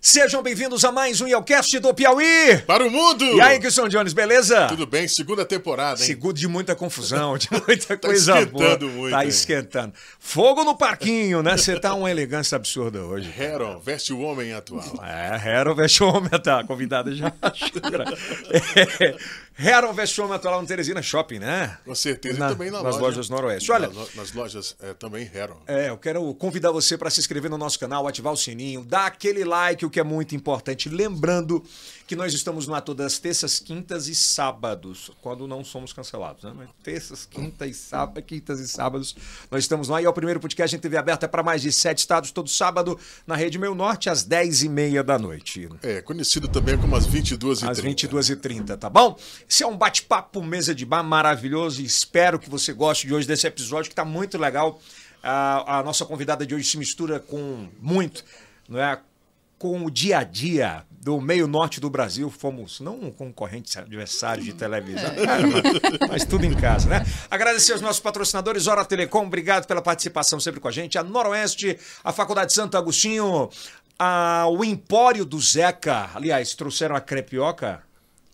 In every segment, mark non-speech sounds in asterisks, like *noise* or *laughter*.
Sejam bem-vindos a mais um Yelcast do Piauí! Para o mundo! E aí, Gilson Jones, beleza? Tudo bem? Segunda temporada, hein? Segundo de muita confusão, de *laughs* muita Tá coisa boa. esquentando muito, Tá hein? esquentando. Fogo no parquinho, né? Você tá uma elegância absurda hoje. Heron, veste o homem atual. É, Heron Vestômetro, tá? A convidada já. *laughs* É, Heron Vestômetro lá no Teresina Shopping, né? Com certeza. Na- e também na nas loja, lojas Noroeste. Olha, Nas, lo- nas lojas é, também Heron. É, eu quero convidar você para se inscrever no nosso canal, ativar o sininho, dar aquele like, o que é muito importante. Lembrando que nós estamos no ar todas as terças, quintas e sábados, quando não somos cancelados, né? Mas terças, quintas e sábados, quintas e sábados, nós estamos lá. E é o primeiro podcast em TV aberta para mais de sete estados, todo sábado, na Rede Meu Norte, às 10h30 da noite. É, conhecido também como as 22h30. Às 22h30, tá bom? Esse é um bate-papo mesa de bar maravilhoso espero que você goste de hoje desse episódio que tá muito legal. A, a nossa convidada de hoje se mistura com muito, não é? Com o dia a dia do meio norte do Brasil. Fomos não concorrentes, adversários de televisão, *laughs* mas, mas tudo em casa, né? Agradecer aos nossos patrocinadores, Hora Telecom, obrigado pela participação sempre com a gente. A Noroeste, a Faculdade Santo Agostinho, a, o Empório do Zeca. Aliás, trouxeram a crepioca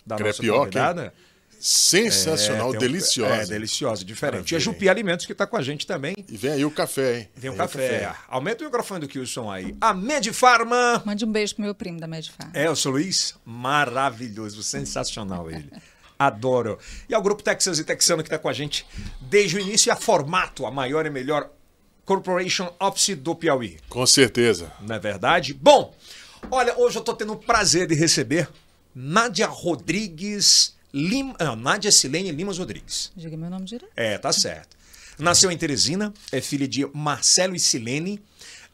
da Crepioca, nossa convidada. Sensacional, É, um- deliciosa. É, deliciosa, diferente. E a. Jupi Alimentos que está com a gente também. E vem aí o café, hein? Tem um Vem café. Aumenta o microfone do Kilson aí. A Medifarma. Mande um beijo pro meu primo da Medifar. É, o seu Luiz? Maravilhoso, sensacional ele. Adoro. E ao Grupo Texas e Texano que está com a gente desde o início. E a Formato, a maior e melhor Corporation Office do Piauí. Com certeza. Não é verdade? Bom, olha, hoje eu tô tendo o prazer de receber Nádia Rodrigues Lima. Não, Nádia Silene Limas Rodrigues. Diga meu nome direito. É, tá certo. Nasceu em Teresina, é filha de Marcelo e Silene,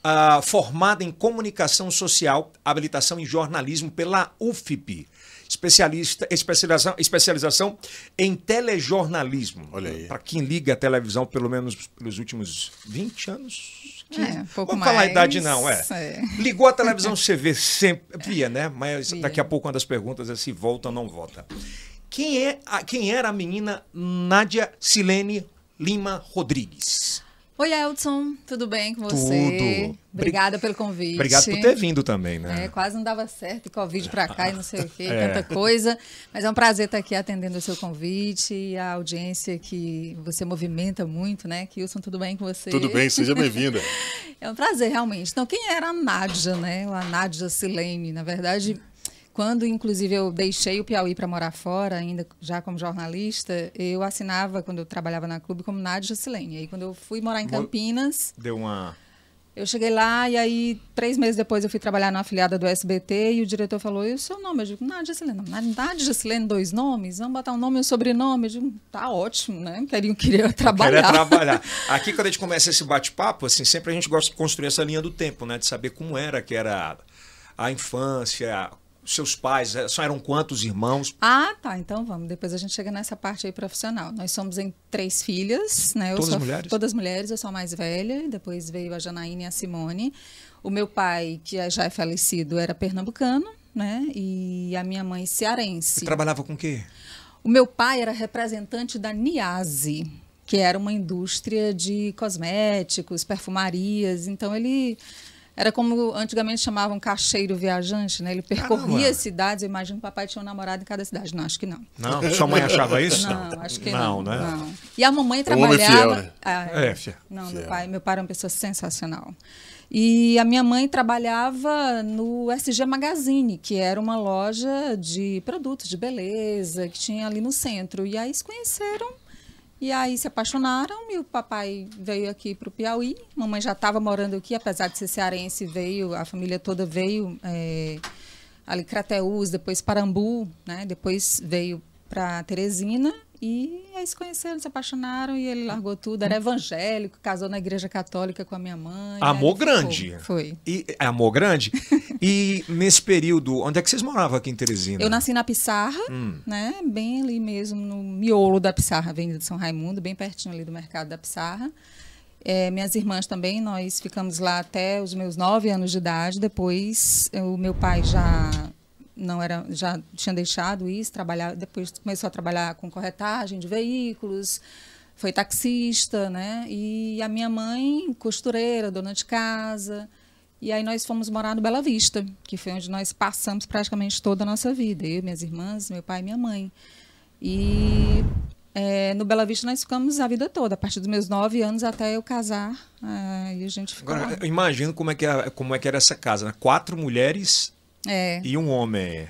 ah, formada em comunicação social, habilitação em jornalismo pela UFP. Especialista, especialização, especialização em telejornalismo. Olha aí. Para quem liga a televisão pelo menos pelos últimos 20 anos. 15. É, um pouco Vamos falar a mais, idade, não, é. é. Ligou a televisão, você vê sempre. Via, né? Mas Via. daqui a pouco uma das perguntas é se volta ou não volta. Quem, é a- quem era a menina Nádia Silene Lima Rodrigues? Oi, Elton, tudo bem com você? Tudo. Obrigada pelo convite. Obrigado por ter vindo também, né? É, quase não dava certo, e Covid pra cá e não sei o quê, *laughs* É. tanta coisa. Mas é um prazer estar aqui atendendo o seu convite e a audiência que você movimenta muito, né? Kilson, tudo bem com você? Tudo bem, seja bem-vinda. *laughs* É um prazer, realmente. Então, quem era a Nádia, né? A Nádia Silene, na verdade, quando inclusive eu deixei o Piauí para morar fora, ainda já como jornalista, eu assinava quando eu trabalhava na clube como Nádia Silene. Aí quando eu fui morar em Campinas, Deu uma. eu cheguei lá e aí três meses depois eu fui trabalhar na afiliada do SBT e o diretor falou: "E o seu nome?" Eu digo: "Nádia Silene". Não, Nádia Silene, dois nomes. Vamos botar um nome e um sobrenome. Eu digo: "Tá ótimo, né? Queria, queria trabalhar". Queria trabalhar. *laughs* Aqui, quando a gente começa esse bate-papo, assim, sempre a gente gosta de construir essa linha do tempo, né? De saber como era que era a infância, seus pais, eh, só eram quantos irmãos? Ah, tá. Então vamos. Depois a gente chega nessa parte aí profissional. Nós somos em três filhas, né? Eu Todas sou, mulheres? Todas mulheres. Eu sou a mais velha. Depois veio a Janaína e a Simone. O meu pai, que já é falecido, era pernambucano, né? E a minha mãe cearense. Você trabalhava com o quê? O meu pai era representante da Niase, que era uma indústria de cosméticos, perfumarias. Então ele era como antigamente chamavam cacheiro viajante, né? Ele percorria Caramba. as cidades. Eu imagino que o papai tinha um namorado em cada cidade. Não, acho que não. Não? Sua mãe achava isso? Não, acho que não. Não, né? não. E a mamãe um trabalhava. fiel, né? Ah, É, fia- Não, fiel. meu pai, meu pai era uma pessoa sensacional. E a minha mãe trabalhava no SG Magazine, que era uma loja de produtos de beleza que tinha ali no centro. E aí se conheceram e aí se apaixonaram e o papai veio aqui para o Piauí. Mamãe já estava morando aqui, apesar de ser cearense, veio, a família toda veio é, ali Crateús, depois Parambu, né? Depois veio para Teresina e aí se conheceram, se apaixonaram e ele largou tudo. Era evangélico, casou na igreja católica com a minha mãe. Amor ficou. grande. Foi. E, é amor grande? *laughs* e nesse período, onde é que vocês moravam aqui em Teresina? Eu nasci na Pissarra, Hum. né? Bem ali mesmo, no miolo da Pissarra, Avenida de São Raimundo, bem pertinho ali do mercado da Pissarra. É, minhas irmãs também, nós ficamos lá até os meus nove anos de idade. Depois, o meu pai já não era, já tinha deixado isso, trabalhar, depois começou a trabalhar com corretagem de veículos, foi taxista, né? E a minha mãe, costureira, dona de casa. E aí nós fomos morar no Bela Vista, que foi onde nós passamos praticamente toda a nossa vida. Eu, minhas irmãs, meu pai e minha mãe. E é, no Bela Vista nós ficamos a vida toda, a partir dos meus nove anos até eu casar. ah, e a gente ficou Agora, lá. eu imagino como é, que é, como é que era essa casa, né? Quatro mulheres É, e um homem.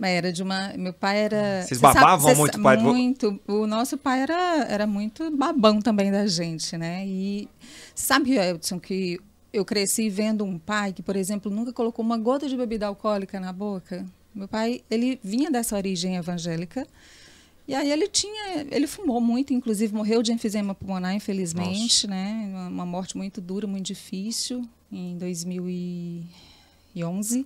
era de uma. Meu pai era. Vocês você sabe- babavam você muito pai Muito. O nosso pai era, era muito babão também da gente, né? E sabe, Edson, que eu cresci vendo um pai que, por exemplo, nunca colocou uma gota de bebida alcoólica na boca. Meu pai, ele vinha dessa origem evangélica. E aí ele tinha, ele fumou muito, inclusive morreu de enfisema pulmonar, infelizmente, né? Uma, uma morte muito dura, muito difícil, em 2011.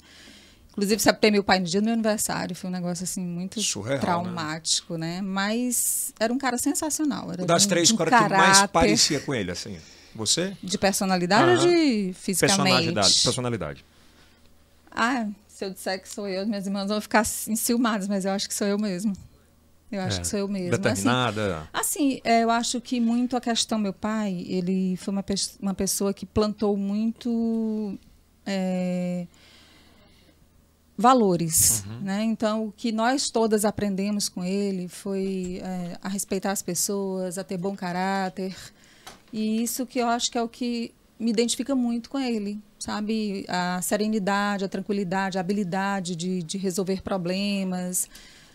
Inclusive, sepultei meu pai no dia do meu aniversário. Foi um negócio, assim, muito Surreal, traumático, né? Mas era um cara sensacional. Era Das um- três, um era que mais parecia com ele, assim? Você? De personalidade ou de fisicamente? Personalidade. Personalidade. Ah, se eu disser que sou eu, minhas irmãs vão ficar enciumadas, mas eu acho que sou eu mesmo. Eu acho É, que sou eu mesmo. Assim, Determinada. Assim, é, eu acho que muito a questão meu pai, ele foi uma, pes- uma pessoa que plantou muito é, valores, né? Então, o que nós todas aprendemos com ele foi é, a respeitar as pessoas, a ter bom caráter. E isso que eu acho que é o que me identifica muito com ele, sabe? A serenidade, a tranquilidade, a habilidade de, de resolver problemas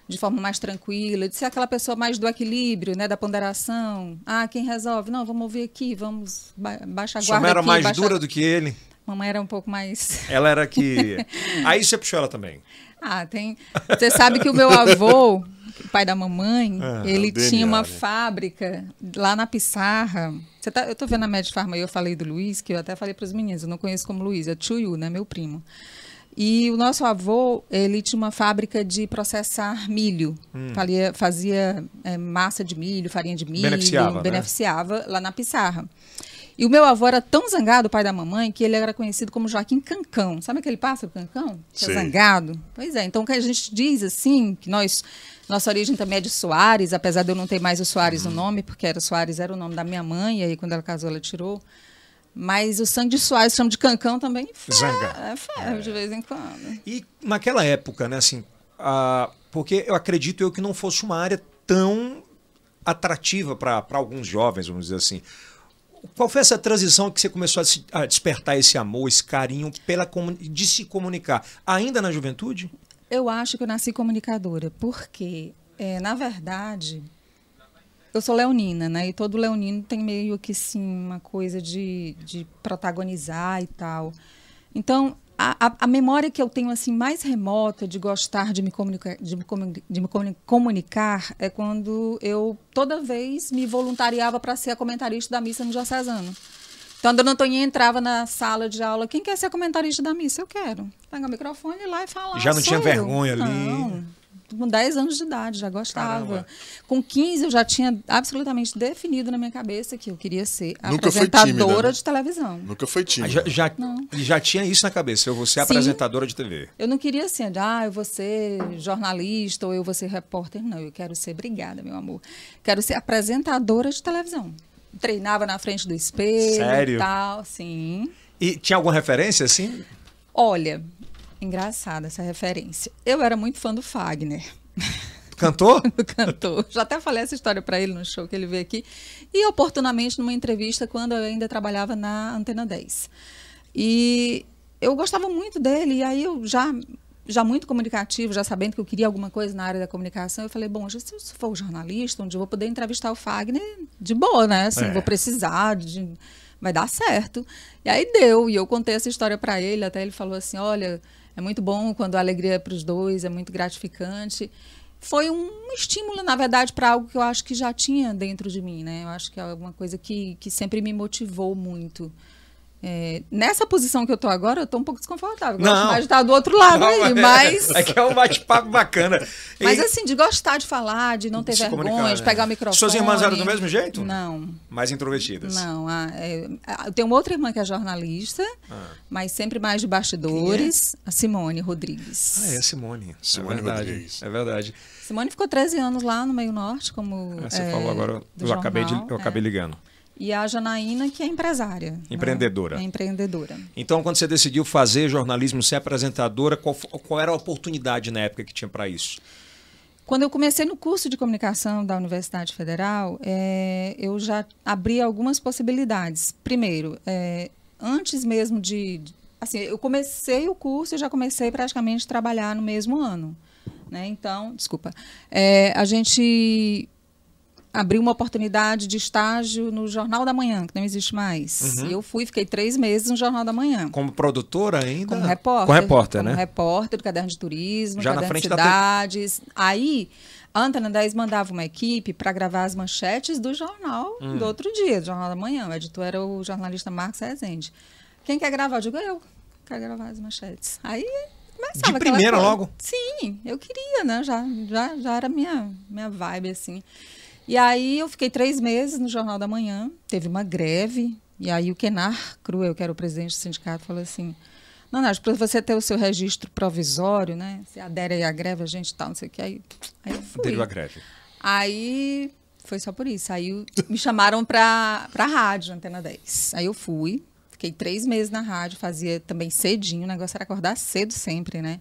de forma mais tranquila, de ser aquela pessoa mais do equilíbrio, né, da ponderação. Ah, quem resolve? Não, vamos ouvir aqui, vamos ba baixar a guarda era aqui. mais baixa- dura do que ele. Mamãe era um pouco mais... *laughs* Ela era que. Aí você puxou ela também. Ah, tem... Você sabe que o meu avô, pai da mamãe, Ah, ele o DNA, tinha uma né? fábrica lá na Pissarra. Você tá... Eu tô vendo a Med Farma aí, eu falei do Luiz, que eu até falei para os meninos, eu não conheço como Luiz, é Chuyu, né, meu primo. E o nosso avô, ele tinha uma fábrica de processar milho. Hum. Fazia, fazia eh, massa de milho, farinha de milho. Beneficiava, né? beneficiava lá na Pissarra. E o meu avô era tão zangado, o pai da mamãe, que ele era conhecido como Joaquim Cancão. Sabe aquele pássaro Cancão? Que é Sei. zangado? Pois é. Então, o que a gente diz, assim, que nós... Nossa origem também é de Soares, apesar de eu não ter mais o Soares Uhum. no nome, porque era Soares era o nome da minha mãe, e aí quando ela casou ela tirou. Mas o sangue de Soares, chama de Cancão também, Zangado. é ferro de vez em quando. E naquela época, né, assim, porque eu acredito eu que não fosse uma área tão atrativa para alguns jovens, vamos dizer assim. Qual foi essa transição que você começou a, se- a despertar esse amor, esse carinho pela de se comunicar? Ainda na juventude? Eu acho que eu nasci comunicadora, porque, é, na verdade, eu sou leonina, né? E todo leonino tem meio que, sim, uma coisa de, de protagonizar e tal. Então, a, a- a memória que eu tenho, assim, mais remota de gostar de me, comunicar, de me, comuni- de me comuni- comunicar é quando eu, toda vez, me voluntariava para ser a comentarista da missa no Diocesano. Então, a dona Antoninha entrava na sala de aula. Quem quer ser comentarista da missa? Eu quero. Pega o microfone lá e fala. Já não "Ah, tinha eu." vergonha ali? Não. Com 10 anos de idade, já gostava. Caramba. Com 15, eu já tinha absolutamente definido na minha cabeça que eu queria ser Nunca apresentadora tímida, né? de televisão. Nunca foi Ah, tímido. Já, já, Não. já tinha isso na cabeça, eu vou ser Sim. apresentadora de TV. Eu não queria assim, ah, eu vou ser jornalista ou eu vou ser repórter. Não, eu quero ser, obrigada, meu amor. Quero ser apresentadora de televisão. Treinava na frente do espelho Sério? e tal, sim. E tinha alguma referência, assim? Olha, engraçada essa referência. Eu era muito fã do Fagner. Cantor? do cantor. Já até falei essa história para ele no show que ele veio aqui. E oportunamente numa entrevista quando eu ainda trabalhava na Antena 10. E eu gostava muito dele, e aí eu já já muito comunicativo, já sabendo que eu queria alguma coisa na área da comunicação, eu falei, bom, se eu for jornalista, onde eu vou poder entrevistar o Fagner de boa, né? Assim, É. vou precisar de vai dar certo. E aí deu, e eu contei essa história para ele, até ele falou assim, olha, é muito bom quando a alegria é para os dois, é muito gratificante foi um estímulo, na verdade, para algo que eu acho que já tinha dentro de mim, né? Eu acho que é alguma coisa que, que sempre me motivou muito. É, nessa posição que eu tô agora, eu tô um pouco desconfortável. Gosto Não. mais de estar do outro lado aí, mas... *laughs* É que é um bate-papo bacana. Mas E- assim, de gostar de falar, de não ter Se vergonha, de né? pegar o microfone. Suas irmãs eram do mesmo jeito? Não. Mais introvertidas. Não, a- é, a- eu tenho uma outra irmã que é jornalista, Ah. mas sempre mais de bastidores, a Simone Rodrigues. Ah, é a Simone. Simone é verdade. Rodrigues. É verdade. Simone ficou 13 anos lá no Meio Norte, como. Ah, Você é, falou agora, eu acabei, de, jornal, eu é. acabei ligando. E a Janaína, que é empresária. né? Empreendedora. É empreendedora. Então, quando você decidiu fazer jornalismo, ser apresentadora, qual, qual era a oportunidade na época que tinha para isso? Quando eu comecei no curso de comunicação da Universidade Federal, eh, eu já abri algumas possibilidades. Primeiro, eh, antes mesmo de, Assim, eu comecei o curso e já comecei praticamente a trabalhar no mesmo ano. Né? Então, desculpa. Eh, a gente abriu uma oportunidade de estágio no Jornal da Manhã, que não existe mais. Uhum. E eu fui, fiquei três meses no Jornal da Manhã. Como produtora ainda? Como repórter. Com repórter, como né? repórter do Caderno de Turismo, Já na Caderno frente de da te- Cidades. Aí, a Antena 10 mandava uma equipe para gravar as manchetes do jornal Hum. do outro dia, do Jornal da Manhã. O editor era o jornalista Marcos Rezende. Quem quer gravar? Eu digo, eu quero gravar as manchetes. Aí começava De primeira coisa. logo? Sim, eu queria, né? Já, já, já era minha, minha vibe, assim. E aí eu fiquei três meses no Jornal da Manhã, teve uma greve, e aí o Kenar Cruel, que era o presidente do sindicato, falou assim, não, não, para você ter o seu registro provisório, né? Você adere aí à greve, a gente tal, não sei o que. Aí, aí eu fui. Aderiu à greve. Aí foi só por isso. Aí eu- me chamaram para a rádio, Antena 10. Aí eu fui, fiquei três meses na rádio, fazia também cedinho, o negócio era acordar cedo sempre, né?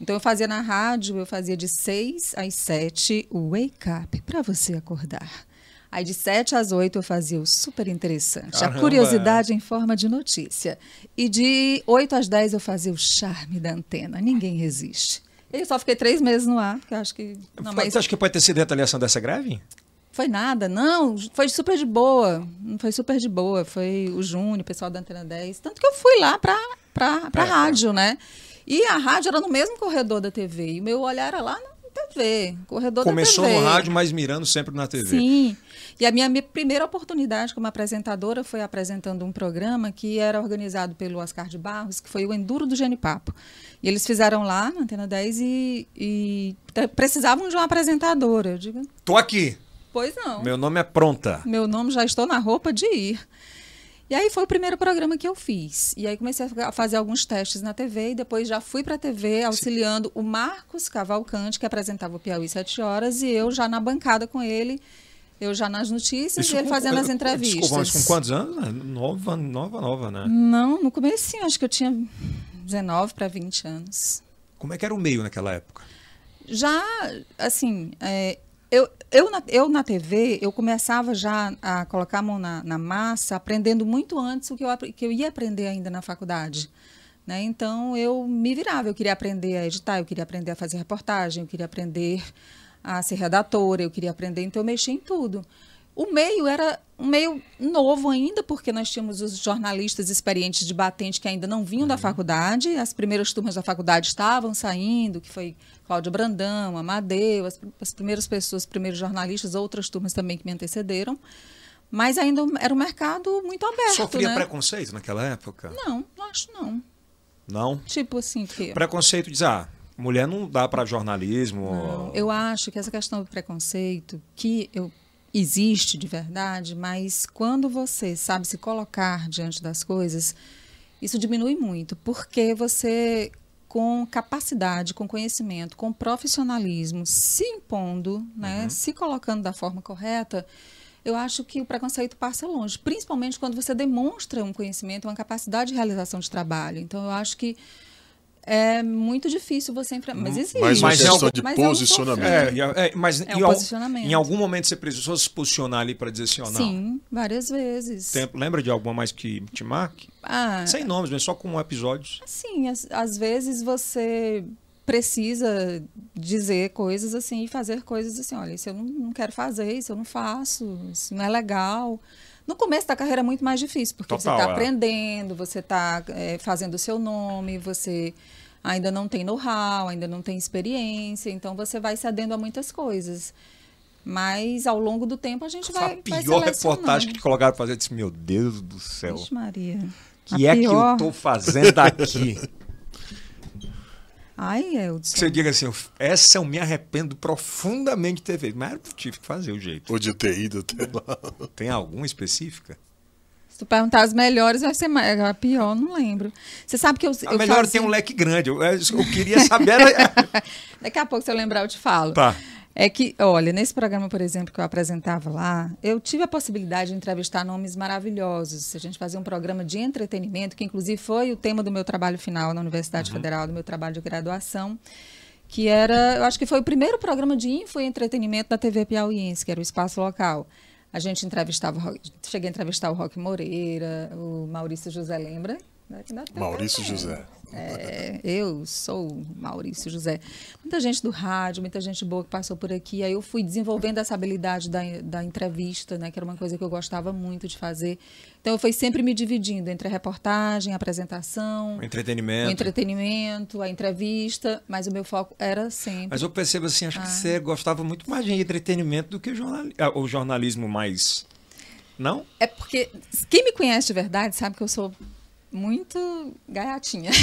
Então eu fazia na rádio, eu fazia de seis às sete o wake up para você acordar. Aí de sete às oito eu fazia o super interessante, Caramba! a curiosidade em forma de notícia. E de oito às dez eu fazia o charme da antena, ninguém resiste. Eu só fiquei três meses no ar, eu acho que. Não, mas Você acha que pode ter sido retaliação dessa greve? foi nada, não, foi super de boa. Não foi super de boa. Foi o Júnior, o pessoal da Antena 10. Tanto que eu fui lá pra, pra, pra É, rádio, né? E a rádio era no mesmo corredor da TV. E o meu olhar era lá na TV, corredor Começou da TV. no rádio, mas mirando sempre na TV. Sim. E a minha, minha primeira oportunidade como apresentadora foi apresentando um programa que era organizado pelo Oscar de Barros, que foi o Enduro do Genipapo. E eles fizeram lá na Antena 10 e, e precisavam de uma apresentadora. Eu digo, Tô aqui. pois não. Meu nome é Pronta. Meu nome já estou na roupa de ir. E aí foi o primeiro programa que eu fiz. E aí comecei a fa- a fazer alguns testes na TV e depois já fui para a TV auxiliando o Marcos Cavalcante, que apresentava o Piauí 7 horas, e eu já na bancada com ele, eu já nas notícias Isso e ele com- fazendo as entrevistas. Desculpa, mas com quantos anos? né? Nova, nova, nova, né? Não, no começo acho que eu tinha 19 para 20 anos. Como é que era o meio naquela época? já, assim, é, eu, eu, na, eu na TV, eu começava já a colocar a mão na, na massa, aprendendo muito antes o que eu, que eu ia aprender ainda na faculdade. Né? Então, eu me virava, eu queria aprender a editar, eu queria aprender a fazer reportagem, eu queria aprender a ser redatora, eu queria aprender, então eu mexia em tudo. O meio era um meio novo ainda, porque nós tínhamos os jornalistas experientes de batente que ainda não vinham da faculdade. As primeiras turmas da faculdade estavam saindo, que foi Cláudio Brandão, Amadeu, as, as primeiras pessoas, os primeiros jornalistas, outras turmas também que me antecederam. Mas ainda era um mercado muito aberto, Sofria né? preconceito naquela época? Não, acho não. Não? Tipo assim, que... Preconceito de dizer, ah, mulher não dá para jornalismo. Não, eu acho que essa questão do preconceito, que eu, existe de verdade, mas quando você sabe se colocar diante das coisas, isso diminui muito, porque você, com capacidade, com conhecimento, com profissionalismo, se impondo, né, se colocando da forma correta, eu acho que o preconceito passa longe, principalmente quando você demonstra um conhecimento, uma capacidade de realização de trabalho. Então, eu acho que é muito difícil você enfrentar. Mas existe. Mais uma Mas é questão de mas não posicionamento. É, e- é, mas É um em, posicionamento. em algum momento você precisou se posicionar ali para dizer assim, ó, não. Sim, várias vezes. Tempo, lembra de alguma mais que te marque? Ah, Sem nomes, mas só com episódios. Sim, às, às vezes você precisa dizer coisas assim e fazer coisas assim, olha, isso eu não, não quero fazer, isso eu não faço, isso não é legal. No começo da carreira é muito mais difícil, porque você Total, está é. aprendendo, você está fazendo o seu nome, você ainda não tem know-how, ainda não tem experiência, então você vai cedendo a muitas coisas. Mas ao longo do tempo a gente Foi vai. a vai pior selecionando. reportagem que te colocaram fazer. Eu disse, meu Deus do céu. Vixe, Maria. O A que é que eu pior- tô fazendo aqui? *laughs* Ai, Eldson. Que você diga assim, essa eu me arrependo profundamente de ter feito. Mas eu tive que fazer o jeito. Ou de ter ido até lá. Tem alguma específica? Se tu perguntar as melhores, vai ser mais. A pior, não lembro. Você sabe que eu. A eu melhor fazia- tem um leque grande. Eu, eu queria saber. *laughs* Daqui a pouco, se eu lembrar, eu te falo. tá. É que, olha, nesse programa, por exemplo, que eu apresentava lá, eu tive a possibilidade de entrevistar nomes maravilhosos. A gente fazia um programa de entretenimento, que inclusive foi o tema do meu trabalho final na Universidade Federal, do meu trabalho de graduação, que era, eu acho que foi o primeiro programa de info e entretenimento da TV Piauiense, que era o Espaço Local. A gente entrevistava, cheguei a entrevistar o Roque Moreira, o Maurício José, lembra? Tem Maurício também. José. É, eu sou o Maurício José. Muita gente do rádio, muita gente boa que passou por aqui. Aí eu fui desenvolvendo essa habilidade da, da entrevista, né, que era uma coisa que eu gostava muito de fazer. Então eu fui sempre me dividindo entre a reportagem, a apresentação, O entretenimento. o entretenimento, a entrevista, mas o meu foco era sempre. Mas eu percebo assim, Ah. acho que você gostava muito mais de entretenimento do que o, jornali- ah, o jornalismo mais. Não? É porque quem me conhece de verdade sabe que eu sou muito gaiatinha. *laughs*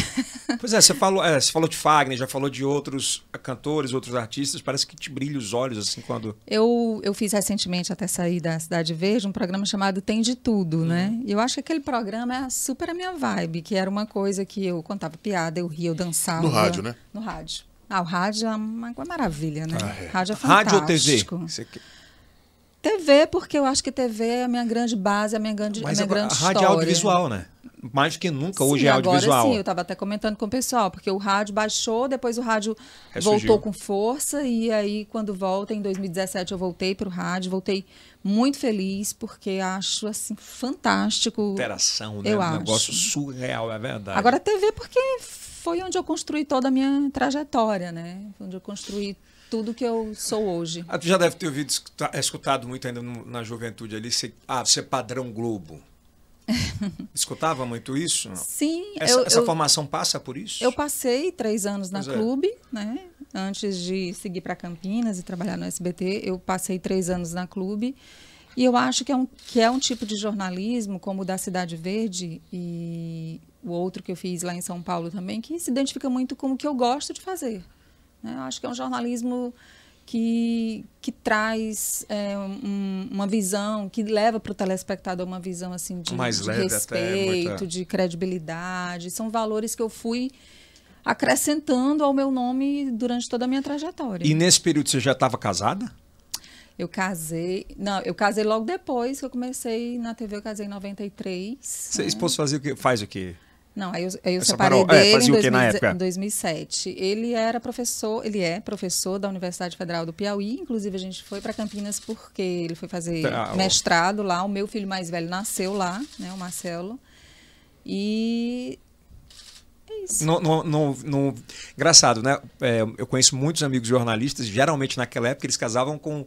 Pois é, você falou, é, você falou de Fagner, já falou de outros cantores, outros artistas, parece que te brilha os olhos assim quando. Eu, eu fiz recentemente, até sair da Cidade Verde, um programa chamado Tem de Tudo, né? E eu acho que aquele programa é super a minha vibe, que era uma coisa que eu contava piada, eu ria, eu dançava. No rádio, né? No rádio. Ah, o rádio é uma, uma maravilha, né? Ah, é. Rádio é Rádio ou TV? fantástico. Você TV, porque eu acho que TV é a minha grande base, a minha grande, a Mas minha agora, a grande rádio é história. audiovisual, né? Mais que nunca hoje sim, é agora audiovisual. sim, eu estava até comentando com o pessoal, porque o rádio baixou, depois o rádio Ressurgiu. voltou com força, e aí quando volta, em 2017 eu voltei para o rádio, voltei muito feliz, porque acho assim fantástico. Interação, né? Eu um acho. negócio surreal, é verdade. Agora a TV, porque foi onde eu construí toda a minha trajetória, né? Foi onde eu construí tudo que eu sou hoje. Ah, tu já deve ter ouvido, escuta- escutado muito ainda na juventude ali, ser, ah, você é padrão Globo. *laughs* Escutava muito isso? Não? Sim, Essa, eu, essa eu, formação passa por isso? eu passei três anos na Pois é. Clube, né? Antes de seguir para Campinas e trabalhar no SBT, eu passei três anos na Clube. E eu acho que é, um, que é um tipo de jornalismo, como o da Cidade Verde e o outro que eu fiz lá em São Paulo também, que se identifica muito com o que eu gosto de fazer. né? Eu acho que é um jornalismo que, que traz é, um- uma visão, que leva para o telespectador uma visão assim de, Mais de respeito, muita- de credibilidade. São valores que eu fui acrescentando ao meu nome durante toda a minha trajetória. E nesse período você já estava casada? Eu casei. Não, eu casei logo depois que eu comecei na TV, eu casei em 93. Você né? esposo fazia o quê? Faz o quê? Não, aí eu, aí eu separei separou? É, dele fazia em, o quê na 2000 época? em 2007. Ele era professor, ele é professor da Universidade Federal do Piauí. Inclusive, a gente foi para Campinas porque ele foi fazer Tá, mestrado lá. O meu filho mais velho nasceu lá, né, o Marcelo. E é isso. No, no, no- Engraçado, né? É, eu conheço muitos amigos jornalistas, geralmente naquela época eles casavam com.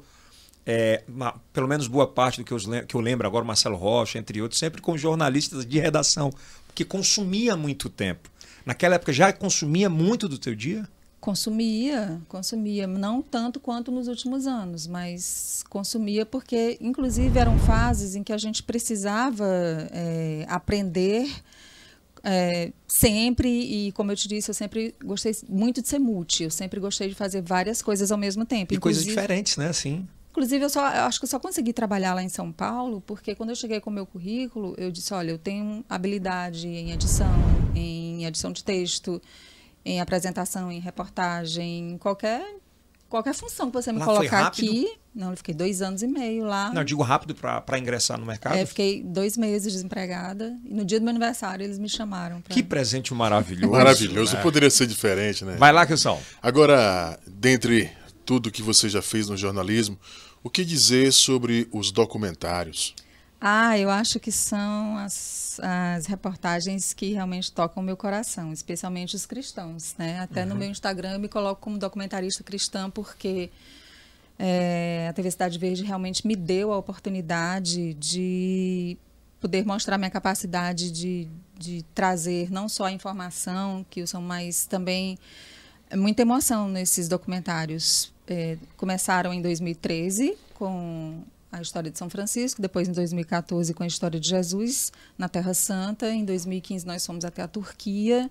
é, uma- pelo menos boa parte do que eu, que eu lembro agora, Marcelo Rocha, entre outros, sempre com jornalistas de redação, que consumia muito tempo. Naquela época já consumia muito do teu dia? Consumia, consumia, não tanto quanto nos últimos anos, mas consumia porque, inclusive, eram fases em que a gente precisava é, aprender é, sempre, e como eu te disse, eu sempre gostei muito de ser multi, eu sempre gostei de fazer várias coisas ao mesmo tempo. E coisas diferentes, né? Assim. Inclusive, eu, só, eu acho que eu só consegui trabalhar lá em São Paulo porque quando eu cheguei com o meu currículo, eu disse, olha, eu tenho habilidade em edição, em edição de texto, em apresentação, em reportagem, em qualquer, qualquer função que você me Lá colocar aqui. Não, eu fiquei dois anos e meio lá. Não, eu digo rápido para ingressar no mercado. É, fiquei dois meses desempregada. E no dia do meu aniversário, eles me chamaram. Pra... Que presente maravilhoso. Maravilhoso, né? poderia ser diferente, né? Vai lá, Kilson. Agora, dentre tudo que você já fez no jornalismo, o que dizer sobre os documentários? Ah, eu acho que são as, as reportagens que realmente tocam o meu coração, especialmente os cristãos, né? Até no meu Instagram eu me coloco como documentarista cristã porque é, a TV Cidade Verde realmente me deu a oportunidade de poder mostrar minha capacidade de, de trazer não só a informação, que são mais também é muita emoção nesses documentários. É, começaram em 2013 com a história de São Francisco, depois em 2014 com a história de Jesus na Terra Santa, em 2015 nós fomos até a Turquia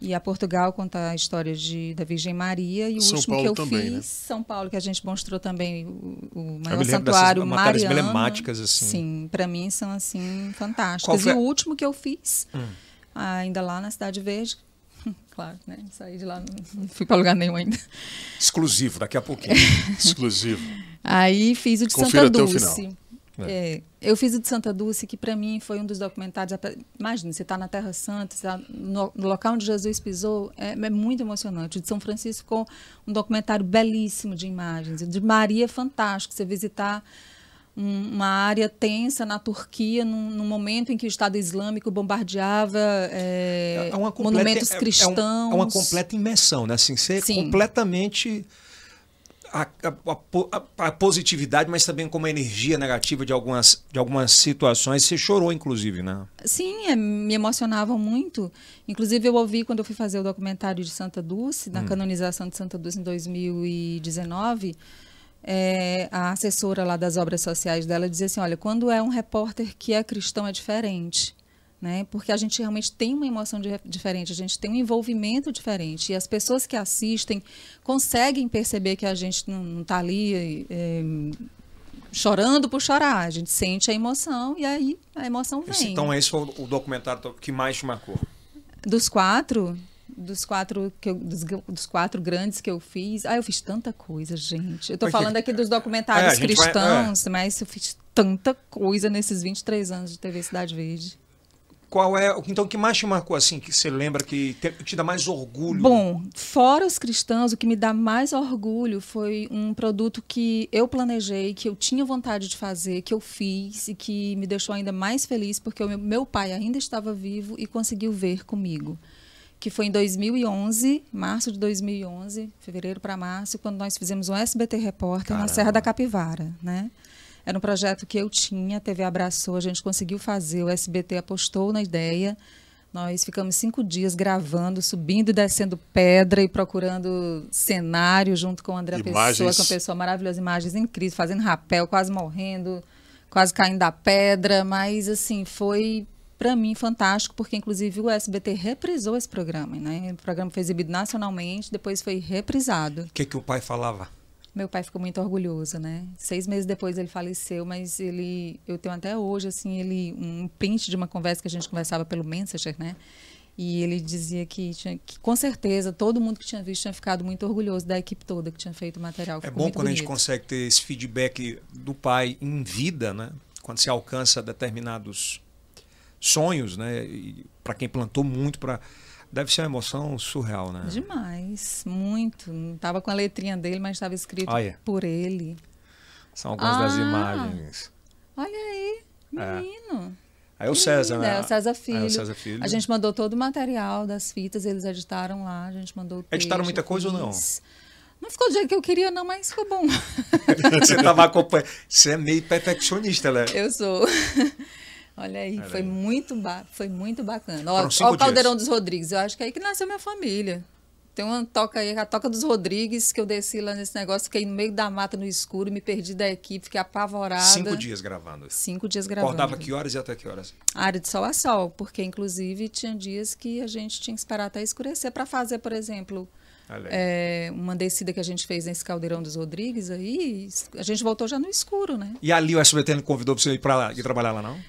e a Portugal conta a história de, da Virgem Maria e o São último Paulo que eu também, fiz, né? São Paulo que a gente mostrou também o, o maior santuário dessas mariano. emblemáticas, assim. Sim, para mim são assim fantásticas. foi E o último que eu fiz Hum. ainda lá na Cidade Verde *laughs* claro, né? Saí de lá, não fui para lugar nenhum ainda. Exclusivo, daqui a pouquinho. *laughs* Exclusivo. Aí fiz o de Confira Santa Dulce. final. É, eu fiz o de Santa Dulce, que para mim foi um dos documentários. Imagina, você está na Terra Santa, tá no, no local onde Jesus pisou, é, é muito emocionante. O de São Francisco ficou um documentário belíssimo de imagens. O de Maria é fantástico, você visitar uma área tensa na Turquia, num, num momento em que o Estado Islâmico bombardeava é, monumentos é- é um- cristãos. É, uma completa imersão, né? Assim, ser Sim. completamente a, a- a a- a positividade, mas também com uma energia negativa de algumas, de algumas situações. Você chorou, inclusive, né? Sim, é, me emocionavam muito. Inclusive, eu ouvi quando eu fui fazer o documentário de Santa Dulce, na canonização de Santa Dulce em 2019, é, a assessora lá das obras sociais dela dizia assim: olha, quando é um repórter que é cristão é diferente. Né? Porque a gente realmente tem uma emoção de- diferente, a gente tem um envolvimento diferente. E as pessoas que assistem conseguem perceber que a gente não está ali é, chorando por chorar. A gente sente a emoção e aí a emoção vem. Então, esse foi o o documentário que mais te marcou. Dos quatro, dos quatro, que eu- dos, dos quatro grandes que eu fiz. Ah, eu fiz tanta coisa, gente. Eu tô Porque- falando aqui dos É, documentários a gente vai- cristãos, mas eu fiz tanta coisa nesses 23 anos de TV Cidade Verde. Qual é. Então, o que mais te marcou, assim, que você lembra que te, te dá mais orgulho? Bom, fora os cristãos, o que me dá mais orgulho foi um produto que eu planejei, que eu tinha vontade de fazer, que eu fiz e que me deixou ainda mais feliz porque o meu, meu pai ainda estava vivo e conseguiu ver comigo. Que foi em 2011, março de 2011, fevereiro para março, quando nós fizemos um SBT Repórter na Caramba. Serra da Capivara, né? Era um projeto que eu tinha, a TV abraçou, a gente conseguiu fazer, o SBT apostou na ideia. Nós ficamos cinco dias gravando, subindo e descendo pedra e procurando cenário junto com o André Imagens. Pessoa, que é uma pessoa maravilhosa, imagens incríveis, fazendo rapel, quase morrendo, quase caindo da pedra, mas assim, foi para mim fantástico, porque inclusive o SBT reprisou esse programa, né? O programa foi exibido nacionalmente, depois foi reprisado. O que, que o pai falava? Meu pai ficou muito orgulhoso, né? Seis meses depois ele faleceu, mas ele, eu tenho até hoje assim ele um print de uma conversa que a gente conversava pelo Messenger, né? E ele dizia que, tinha, que com certeza todo mundo que tinha visto tinha ficado muito orgulhoso da equipe toda que tinha feito o material. É bom quando a gente bonito. consegue ter esse feedback do pai em vida, né? Quando você alcança determinados sonhos, né? Para quem plantou muito, para deve ser uma emoção surreal, né? Demais, muito. Não estava com a letrinha dele, mas estava escrito Olha. por ele. São algumas das Ah. imagens. Olha aí, É. menino. Aí o César, né? É, o César Filho. É, o César Filho. A gente mandou todo o material das fitas, eles editaram lá, a gente mandou texto, Editaram muita coisa ou não? fiz. Não ficou do jeito que eu queria, não, mas ficou bom. *laughs* você tava acompanhando. Você é meio perfeccionista, né? Eu sou. *laughs* Olha aí, foi aí. muito, foi muito bacana. Ó, ó o Caldeirão dias. dos Rodrigues, eu acho que é aí que nasceu minha família. Tem uma toca aí, a Toca dos Rodrigues, que eu desci lá nesse negócio, fiquei no meio da mata no escuro, me perdi da equipe, fiquei apavorada. Cinco dias gravando. Cinco dias gravando. Acordava que horas e até que horas? área de sol a sol, porque inclusive tinha dias que a gente tinha que esperar até escurecer para fazer, por exemplo, é, uma descida que a gente fez nesse caldeirão dos Rodrigues aí, a gente voltou já no escuro, né? E ali o SBT não convidou pra você ir, lá, ir trabalhar lá, não?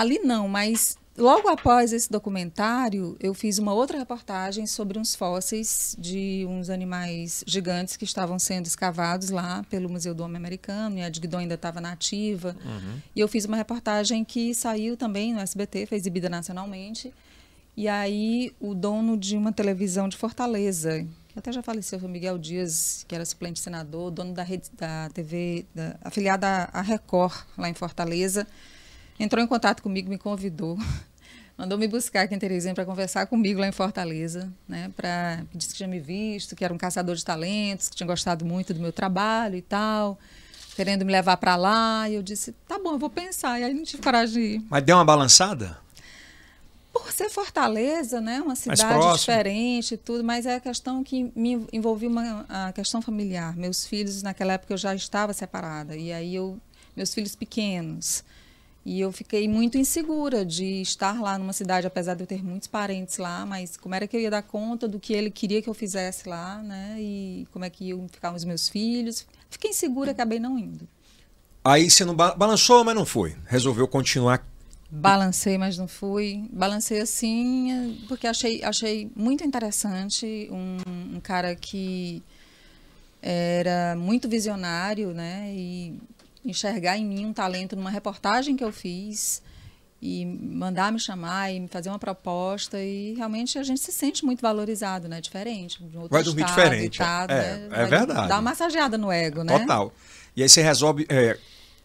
Ali não, mas logo após esse documentário, eu fiz uma outra reportagem sobre uns fósseis de uns animais gigantes que estavam sendo escavados lá pelo Museu do Homem Americano, e a Digdon ainda estava nativa. E eu fiz uma reportagem que saiu também no SBT, foi exibida nacionalmente. E aí o dono de uma televisão de Fortaleza, que até já faleceu, foi Miguel Dias, que era suplente senador, dono da rede da TV, da, afiliada à Record, lá em Fortaleza, entrou em contato comigo, me convidou, *laughs* mandou me buscar aqui em Teresina para conversar comigo lá em Fortaleza, né? Para disse que tinha me visto, que era um caçador de talentos, que tinha gostado muito do meu trabalho e tal, querendo me levar para lá. E eu disse, tá bom, eu vou pensar. E aí não tive coragem de ir. Mas deu uma balançada? Por ser Fortaleza, né, uma cidade diferente e tudo, mas é a questão que me envolvia uma a questão familiar. Meus filhos naquela época eu já estava separada e aí eu meus filhos pequenos e eu fiquei muito insegura de estar lá numa cidade, apesar de eu ter muitos parentes lá, mas como era que eu ia dar conta do que ele queria que eu fizesse lá, né? E como é que iam ficar os meus filhos? Fiquei insegura, acabei não indo. Aí você não ba- balançou, mas não foi. Resolveu continuar Balancei, mas não fui. Balancei assim, porque achei, achei muito interessante um, um cara que era muito visionário, né? E enxergar em mim um talento numa reportagem que eu fiz e mandar me chamar e me fazer uma proposta e realmente a gente se sente muito valorizado, né? Diferente. De Vai dormir diferente. Estado, é, né? é verdade. Dá uma massageada no ego, né? Total. E aí você resolve. é,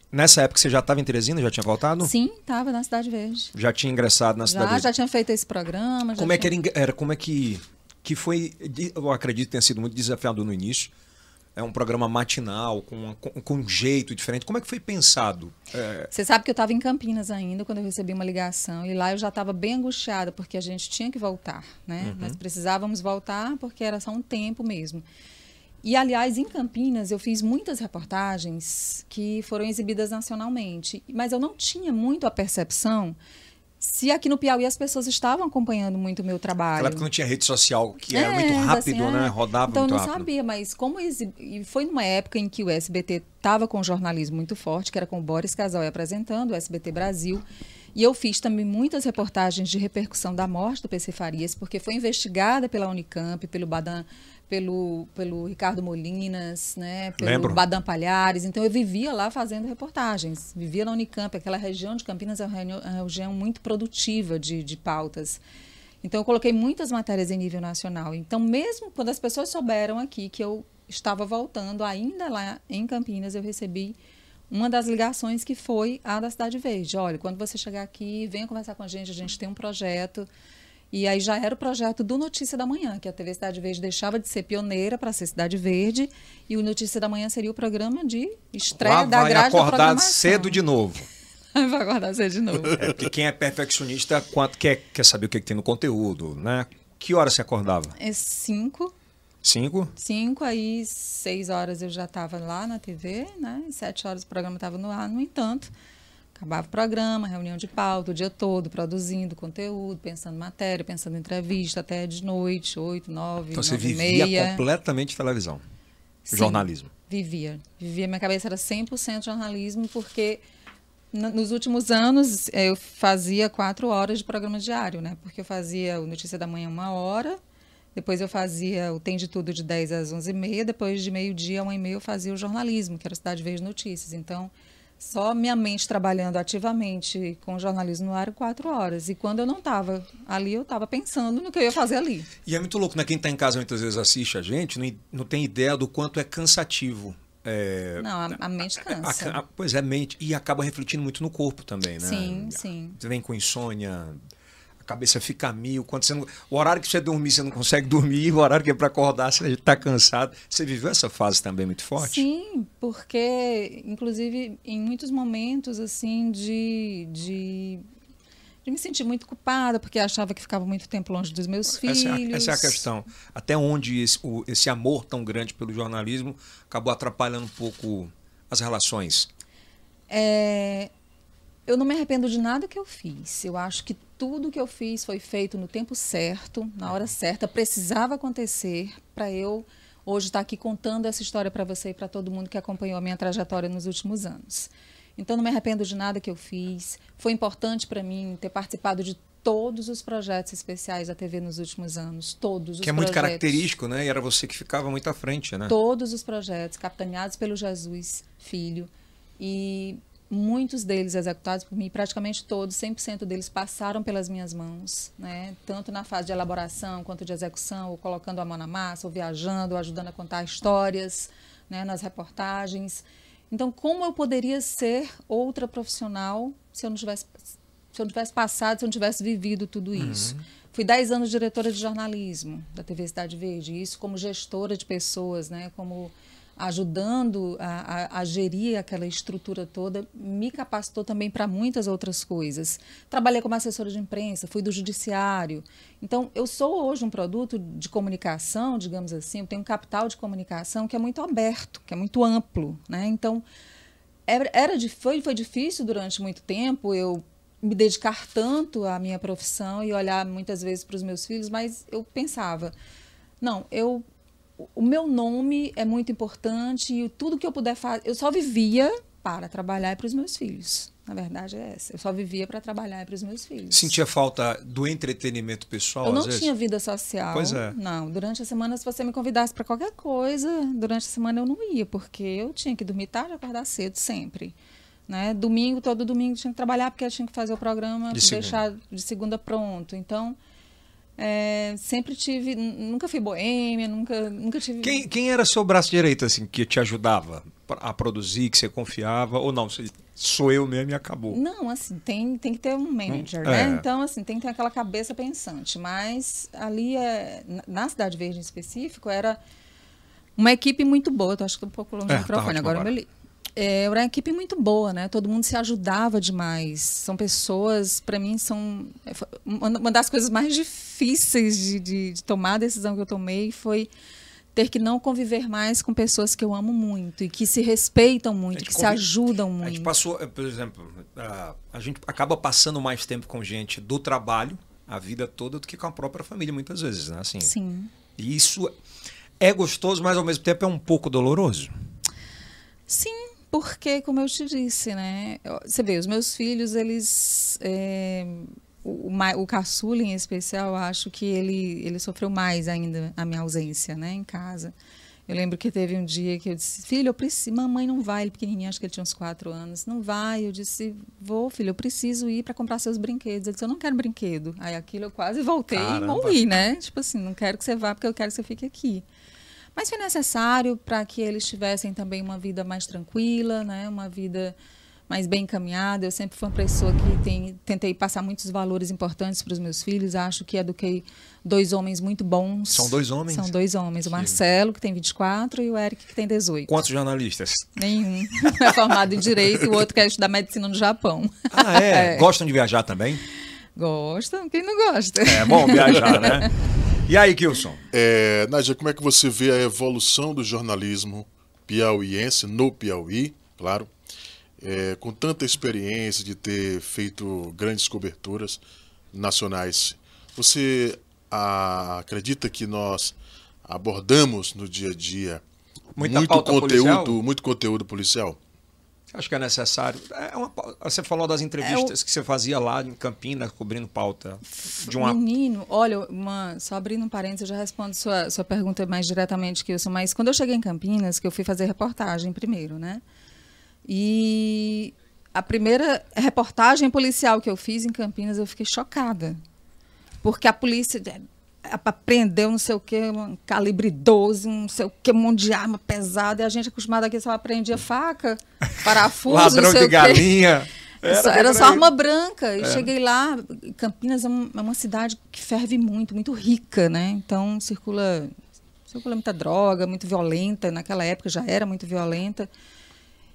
nessa época você já estava em Teresina, já tinha voltado? Sim, estava na Cidade Verde. Já tinha ingressado na cidade Já, Verde. já tinha feito esse programa. Como é que era, era? Como é que. Que foi. Eu acredito que tenha sido muito desafiador no início. É um programa matinal, com, uma- com, um jeito diferente. Como é que foi pensado? É, Você sabe que eu estava em Campinas ainda quando eu recebi uma ligação e lá eu já estava bem angustiada porque a gente tinha que voltar, né? Uhum. Nós precisávamos voltar porque era só um tempo mesmo. E aliás, em Campinas eu fiz muitas reportagens que foram exibidas nacionalmente, mas eu não tinha muito a percepção se aqui no Piauí as pessoas estavam acompanhando muito o meu trabalho. naquela época não tinha rede social, que era É, muito rápido, assim, né? é. Rodava então, muito eu não rápido. sabia, mas como exi- e foi numa época em que o SBT estava com um jornalismo muito forte, que era com o Boris Casoy apresentando o SBT Brasil. E eu fiz também muitas reportagens de repercussão da morte do PC Farias, porque foi investigada pela Unicamp, pelo Badan, pelo, pelo Ricardo Molinas, né, pelo Lembro. Badam Palhares. Então eu vivia lá fazendo reportagens. Vivia na Unicamp, aquela região de Campinas é uma região- uma região muito produtiva de, de pautas. Então, eu coloquei muitas matérias em nível nacional. Então, mesmo quando as pessoas souberam aqui que eu estava voltando, ainda lá em Campinas, eu recebi uma das ligações que foi a da Cidade Verde. Olha, quando você chegar aqui, venha conversar com a gente, a gente tem um projeto. E aí já era o projeto do Notícia da Manhã, que a TV Cidade Verde deixava de ser pioneira para ser Cidade Verde, e o Notícia da Manhã seria o programa de estreia Lá da vai grade da acordar cedo de novo. *laughs* vai acordar cedo de novo. É, porque quem é perfeccionista quanto, quer, quer saber o que, que tem no conteúdo, né? Que hora você acordava? É cinco, Cinco? Cinco, aí seis horas eu já estava lá na TV, né? E sete horas o programa estava no ar. No entanto, acabava o programa, reunião de pauta, o dia todo, produzindo conteúdo, pensando matéria, pensando entrevista, até de noite, oito, nove, Então você e vivia meia. completamente televisão. Sim, jornalismo. Vivia. Vivia. Minha cabeça era 100% jornalismo, porque nos últimos anos eh, eu fazia quatro horas de programa diário, né? Porque eu fazia o Notícia da Manhã uma hora, depois eu fazia o Tem de Tudo de 10 às 11h30, depois de meio-dia uma e meia eu fazia o jornalismo, que era Cidade Verde Notícias. Então, só minha mente trabalhando ativamente com jornalismo no ar quatro horas. E quando eu não estava ali, eu estava pensando no que eu ia fazer ali. E é muito louco, né? Quem está em casa muitas vezes assiste a gente, não, não tem ideia do quanto é cansativo. É, Não, a, a mente a- cansa. a- pois é, mente. E acaba refletindo muito no corpo também, né? Sim, sim. Você vem com insônia, a cabeça fica mil. Quando você não- o horário que você dormir, você não consegue dormir, o horário que é para acordar, você está cansado. Você viveu essa fase também muito forte? Sim, porque, inclusive, em muitos momentos, assim, de, de, de me sentir muito culpada, porque achava que ficava muito tempo longe dos meus filhos. Essa é, a, essa é a questão. Até onde esse, o- esse amor tão grande pelo jornalismo acabou atrapalhando um pouco as relações. É, eu não me arrependo de nada que eu fiz. Eu acho que tudo que eu fiz foi feito no tempo certo, na hora certa, precisava acontecer para eu hoje estar aqui contando essa história para você e para todo mundo que acompanhou a minha trajetória nos últimos anos. Então, não me arrependo de nada que eu fiz. Foi importante para mim ter participado de todos os projetos especiais da TV nos últimos anos. Todos os Que é muito projetos. característico, né? E era você que ficava muito à frente, né? Todos os projetos capitaneados pelo Jesus Filho e muitos deles executados por mim, praticamente todos, 100% deles passaram pelas minhas mãos, né? Tanto na fase de elaboração quanto de execução, ou colocando a mão na massa, ou viajando, ou ajudando a contar histórias, né, nas reportagens. Então, como eu poderia ser outra profissional se eu não tivesse se eu não tivesse passado, se eu não tivesse vivido tudo isso. Fui 10 anos diretora de jornalismo da TV Cidade Verde, isso como gestora de pessoas, né, como ajudando a, a, a gerir aquela estrutura toda, me capacitou também para muitas outras coisas. Trabalhei como assessora de imprensa, fui do judiciário. Então, eu sou hoje um produto de comunicação, digamos assim, eu tenho um capital de comunicação que é muito aberto, que é muito amplo. Né? Então, era, era, foi, foi difícil durante muito tempo eu me dedicar tanto à minha profissão e olhar muitas vezes para os meus filhos, mas eu pensava, não, eu o meu nome é muito importante e tudo que eu puder fazer, eu só vivia para trabalhar para os meus filhos. Na verdade é essa. Eu só vivia para trabalhar para os meus filhos. Sentia falta do entretenimento pessoal? Eu não vezes? tinha vida social. Pois é. Não, durante a semana, se você me convidasse para qualquer coisa, durante a semana eu não ia, porque eu tinha que dormir tarde e acordar cedo sempre. Né? Domingo, todo domingo tinha que trabalhar porque eu tinha que fazer o programa, De deixar de segunda pronto. Então, é, sempre tive, nunca fui boêmia, nunca, nunca tive. Quem, quem era seu braço direito, assim, que te ajudava a produzir, que você confiava? Ou não, você, sou eu mesmo e acabou? Não, assim, tem, tem que ter um manager, Hum, né? é. Então, assim, tem que ter aquela cabeça pensante. Mas ali, é, na- Cidade Verde em específico, era uma equipe muito boa. Eu acho que estou um pouco longe É, do tá microfone, ótimo agora eu agora. É, era uma equipe muito boa, né? Todo mundo se ajudava demais. São pessoas, para mim, são. é, Uma das coisas mais difíceis de, de- de tomar a decisão que eu tomei foi ter que não conviver mais com pessoas que eu amo muito e que se respeitam muito, que se convive- ajudam A muito. gente passou, eh, por exemplo, a, a gente acaba passando mais tempo com gente do trabalho a vida toda do que com a própria família, muitas vezes, né? Assim, Sim. E isso é gostoso, mas ao mesmo tempo é um pouco doloroso. Sim, porque, como eu te disse, né? Você vê, os meus filhos, eles. é, o, o, caçula, em especial, eu acho que ele, ele sofreu mais ainda a minha ausência, né? Em casa. Eu lembro que teve um dia que eu disse, filho, eu preciso. Mamãe não vai, ele pequenininho, acho que ele tinha uns quatro anos. Não vai. Eu disse, vou, filho, eu preciso ir para comprar seus brinquedos. Ele disse, eu não quero brinquedo. Aí aquilo eu quase voltei Caramba. e morri, né? Tipo assim, não quero que você vá porque eu quero que você fique aqui. Mas foi necessário para que eles tivessem também uma vida mais tranquila, né? uma vida mais bem encaminhada. Eu sempre fui uma pessoa que tem, tentei passar muitos valores importantes para os meus filhos. Acho que eduquei dois homens muito bons. São dois homens? São dois homens. O Marcelo, que tem 24, e o Eric, que tem 18. Quantos jornalistas? Nenhum. *laughs* é formado em Direito e o outro quer estudar Medicina no Japão. Ah, é? *laughs* É. Gostam de viajar também? Gostam? Quem não gosta? É bom viajar, *laughs* né? E aí, Kilson? É, Nádia, como é que você vê a evolução do jornalismo piauiense, no Piauí, claro, é, com tanta experiência de ter feito grandes coberturas nacionais? Você ah, acredita que nós abordamos no dia a dia Muita muito conteúdo, policial? muito conteúdo policial? Acho que é necessário. É uma você falou das entrevistas que você fazia lá em Campinas, cobrindo pauta de uma. Menino, olha, uma, só abrindo um parênteses, eu já respondo sua, sua pergunta mais diretamente, Kilson, mas quando eu cheguei em Campinas, que eu fui fazer reportagem primeiro, né? E a primeira reportagem policial que eu fiz em Campinas, eu fiquei chocada. Porque a polícia eh, apreendeu não sei o que, um calibre 12, um não sei o que, um monte de arma pesada, e a gente acostumado aqui só aprendia faca, *laughs* parafuso, Ladrão de galinha. Era, bem era só arma branca. E cheguei lá. Campinas é, um- é uma cidade que ferve muito, muito rica, né? Então circula, circula muita droga, muito violenta. Naquela época já era muito violenta.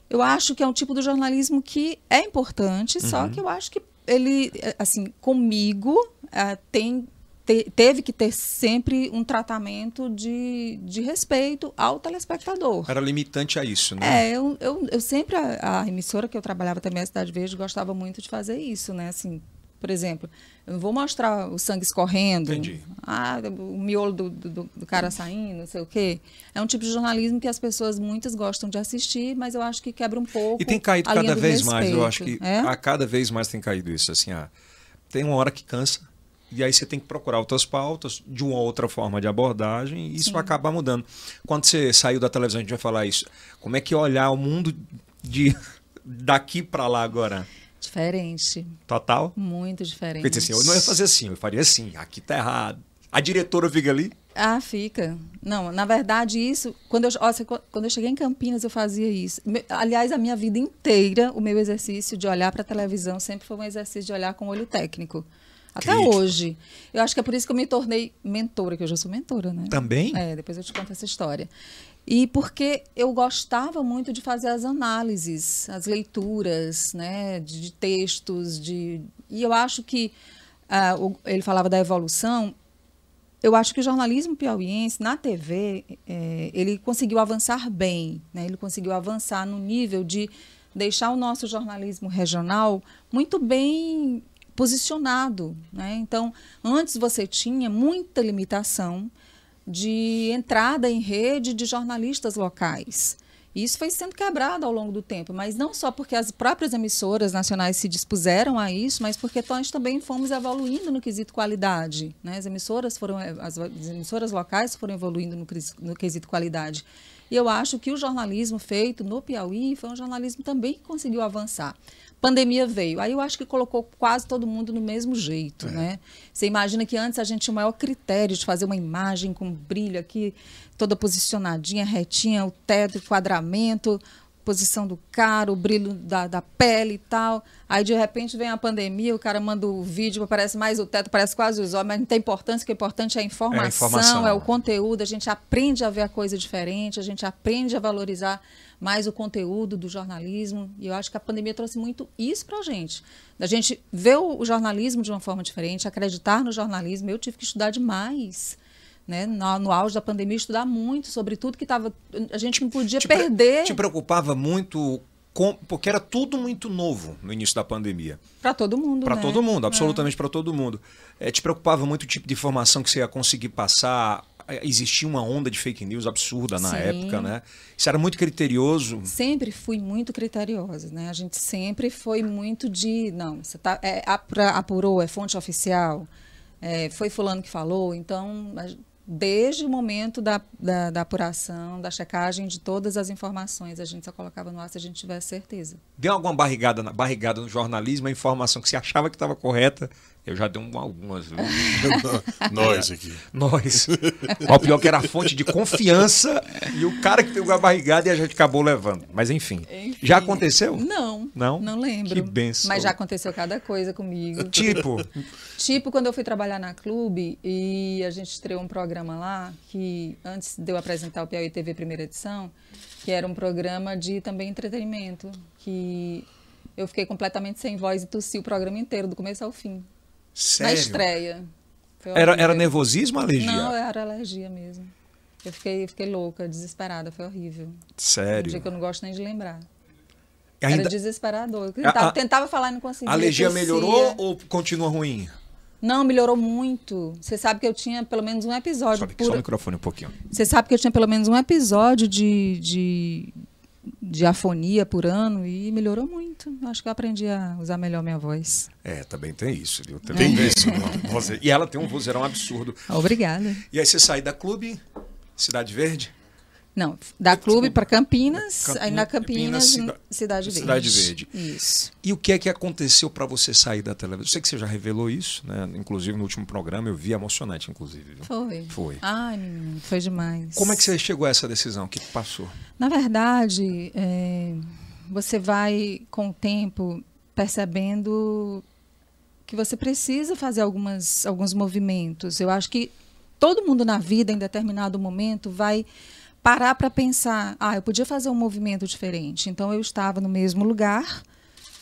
Eu acho que é um tipo de jornalismo que é importante, só Uhum. que eu acho que ele, assim, comigo, eh, tem, te- teve que ter sempre um tratamento de, de respeito ao telespectador. Era limitante a isso, né? É, eu, eu, eu sempre, a, a emissora que eu trabalhava também, a Cidade Verde, gostava muito de fazer isso, né? Assim, por exemplo, eu não vou mostrar o sangue escorrendo, Entendi. ah, o miolo do, do, do cara saindo, não sei o quê. É um tipo de jornalismo que as pessoas, muitas, gostam de assistir, mas eu acho que quebra um pouco E tem caído cada vez mais, eu respeito. acho que É? a cada vez mais tem caído isso, assim, ah, tem uma hora que cansa, e aí você tem que procurar outras pautas, de uma outra forma de abordagem, e isso Sim. acaba mudando. Quando você saiu da televisão, a gente vai falar isso, como é que olhar o mundo de *laughs* daqui para lá agora? Diferente, Total? muito diferente. Porque assim, eu não ia fazer assim, eu faria assim, aqui tá errado. A diretora fica ali, Ah, fica. Não, na verdade, isso. Quando eu, ó, quando eu cheguei em Campinas, eu fazia isso. Aliás, a minha vida inteira, o meu exercício de olhar para a televisão sempre foi um exercício de olhar com olho técnico. Até hoje. Eu acho que é por isso que eu me tornei mentora, que eu já sou mentora, né? Também? É, depois eu te conto essa história. E porque eu gostava muito de fazer as análises, as leituras, né, de, de textos, de e eu acho que o- ele falava da evolução. Eu acho que o jornalismo piauiense na TV eh, ele conseguiu avançar bem, né? Ele conseguiu avançar no nível de deixar o nosso jornalismo regional muito bem posicionado, né? Então, antes você tinha muita limitação de entrada em rede de jornalistas locais. Isso foi sendo quebrado ao longo do tempo, mas não só porque as próprias emissoras nacionais se dispuseram a isso, mas porque nós também fomos evoluindo no quesito qualidade. Né? As emissoras foram, as emissoras locais foram evoluindo no, no quesito qualidade. E eu acho que o jornalismo feito no Piauí foi um jornalismo também que conseguiu avançar pandemia veio. Aí eu acho que colocou quase todo mundo no mesmo jeito, é. né? Você imagina que antes a gente tinha o maior critério de fazer uma imagem com brilho aqui, toda posicionadinha, retinha, o teto, o quadramento, posição do cara, o brilho da, da pele e tal. Aí, de repente, vem a pandemia, o cara manda o vídeo, parece mais o teto, parece quase os olhos, mas não tem importância, o que é importante é a informação, é, a informação. é o conteúdo. A gente aprende a ver a coisa diferente, a gente aprende a valorizar mais o conteúdo do jornalismo. E eu acho que a pandemia trouxe muito isso para a gente. Da gente ver o, jornalismo de uma forma diferente, acreditar no jornalismo. Eu tive que estudar demais. Né, no, no, auge da pandemia, estudar muito sobre tudo que estava. A gente não podia te perder. Te preocupava muito com, porque era tudo muito novo no início da pandemia. Para todo mundo. Para né? todo mundo, absolutamente é. para todo mundo. É, te preocupava muito o tipo de informação que você ia conseguir passar, existia uma onda de fake news absurda na Sim. época, né? Isso era muito criterioso. Sempre fui muito criteriosa, né? A gente sempre foi muito de, não, você tá, é, apurou, é fonte oficial, é, foi fulano que falou, então desde o momento da, da, da, apuração, da checagem de todas as informações, a gente só colocava no ar se a gente tivesse certeza. Deu alguma barrigada, barrigada no jornalismo, a informação que você achava que estava correta, eu já dei um, algumas. *laughs* Nós aqui. Nós. O pior que era a fonte de confiança e o cara que pegou a barrigada e a gente acabou levando. Mas enfim. enfim. Já aconteceu? Não. Não? Não lembro. Que benção. Mas já aconteceu cada coisa comigo. Tipo? Tipo quando eu fui trabalhar na Clube e a gente estreou um programa lá que, antes de eu apresentar o Piauí TV primeira edição, que era um programa de também entretenimento, que eu fiquei completamente sem voz e tossi o programa inteiro, do começo ao fim. Sério? Na estreia. Era, era nervosismo ou alergia? Não, era alergia mesmo. Eu fiquei, fiquei louca, desesperada, foi horrível. Sério? Um dia que eu não gosto nem de lembrar. Ainda... Era desesperador. Eu tentava, a, tentava falar e não conseguia. A alergia melhorou ou continua ruim? Não, melhorou muito. Você sabe que eu tinha pelo menos um episódio. Sobe por... só o microfone um pouquinho. Você sabe que eu tinha pelo menos um episódio de, de, de afonia por ano e melhorou muito. Acho que eu aprendi a usar melhor minha voz. É, também tem isso. Viu? Também tem isso. e ela tem um vozeirão absurdo. *laughs* Obrigada. E aí você sai da clube, Cidade Verde? Não, da clube para Campinas, Campinas, aí na Campinas, Campinas Cidade Verde. Cidade Verde. Isso. E o que é que aconteceu para você sair da televisão? Eu sei que você já revelou isso, né? Inclusive no último programa eu vi emocionante, inclusive. Viu? Foi. Foi. Ai, menino, foi demais. Como é que você chegou a essa decisão? O que passou? Na verdade, é, você vai com o tempo percebendo que você precisa fazer algumas, alguns movimentos. Eu acho que todo mundo na vida, em determinado momento, vai parar para pensar, ah, eu podia fazer um movimento diferente. Então eu estava no mesmo lugar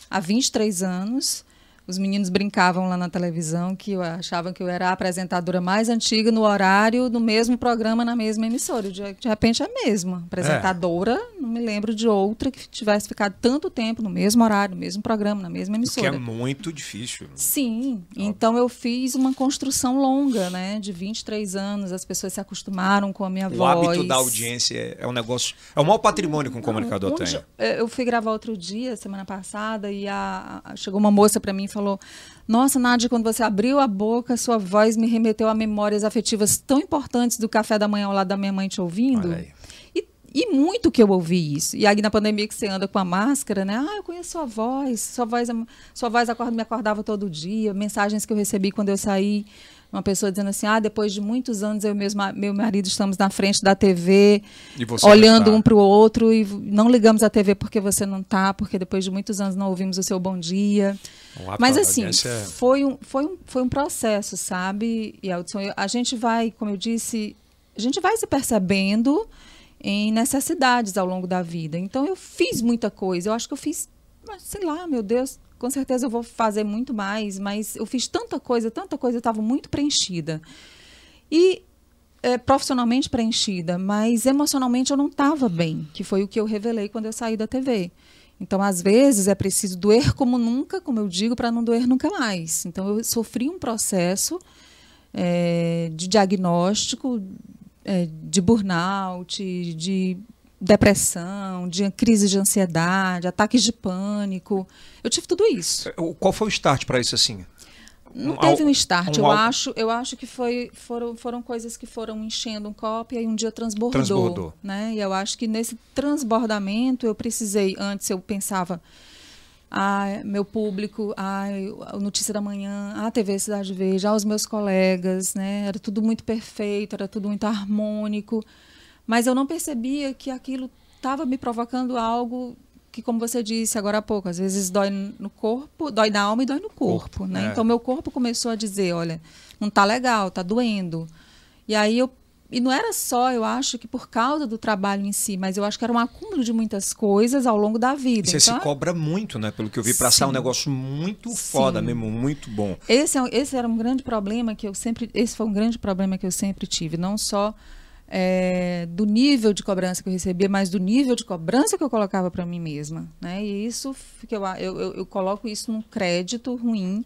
há 23 anos os meninos brincavam lá na televisão que eu achavam que eu era a apresentadora mais antiga no horário, no mesmo programa, na mesma emissora. De, de repente é a mesma. Apresentadora, é. não me lembro de outra que tivesse ficado tanto tempo no mesmo horário, no mesmo programa, na mesma emissora. Que é muito difícil. Sim. Óbvio. Então eu fiz uma construção longa, né? De 23 anos. As pessoas se acostumaram com a minha o voz. O hábito da audiência é, é um negócio. É o maior patrimônio que um comunicador tem. Eu fui gravar outro dia, semana passada, e a, a chegou uma moça para mim e falou falou: Nossa, Nádia, quando você abriu a boca, sua voz me remeteu a memórias afetivas tão importantes do café da manhã ao lado da minha mãe te ouvindo. E, e muito que eu ouvi isso. E aí na pandemia que você anda com a máscara, né? Ah, eu conheço sua voz, sua voz, é, sua voz acorda, me acordava todo dia, mensagens que eu recebi quando eu saí uma pessoa dizendo assim: ah, depois de muitos anos eu e meu marido estamos na frente da TV, olhando um para o outro e não ligamos a TV porque você não está, porque depois de muitos anos não ouvimos o seu bom dia. Mas assim, é... foi, um, foi, um, foi um processo, sabe? E a gente vai, como eu disse, a gente vai se percebendo em necessidades ao longo da vida. Então eu fiz muita coisa, eu acho que eu fiz, sei lá, meu Deus, com certeza eu vou fazer muito mais, mas eu fiz tanta coisa, tanta coisa, eu estava muito preenchida. E é, profissionalmente preenchida, mas emocionalmente eu não estava bem, que foi o que eu revelei quando eu saí da TV. Então, às vezes, é preciso doer como nunca, como eu digo, para não doer nunca mais. Então, eu sofri um processo é, de diagnóstico, é, de burnout, de depressão, de crise de ansiedade, ataques de pânico. Eu tive tudo isso. Qual foi o start para isso assim? Não um, teve um start. Um, eu, acho, eu acho que foi, foram, foram coisas que foram enchendo um copo e aí um dia transbordou. Transbordou. Né? E eu acho que nesse transbordamento eu precisei, antes eu pensava, ah, meu público, ah, a Notícia da Manhã, a TV Cidade Verde, os meus colegas, né? Era tudo muito perfeito, era tudo muito harmônico. Mas eu não percebia que aquilo estava me provocando algo que, como você disse agora há pouco, às vezes dói no corpo, dói na alma e dói no corpo, corpo né? É. Então meu corpo começou a dizer, olha, não tá legal, tá doendo. E aí eu e não era só, eu acho que por causa do trabalho em si, mas eu acho que era um acúmulo de muitas coisas ao longo da vida. E você então, se cobra muito, né? Pelo que eu vi, para sair um negócio muito Sim. foda mesmo, muito bom. Esse, é, esse era um grande problema que eu sempre, esse foi um grande problema que eu sempre tive, não só é, do nível de cobrança que eu recebia, mas do nível de cobrança que eu colocava para mim mesma, né? E isso que eu, eu, eu, coloco isso num crédito ruim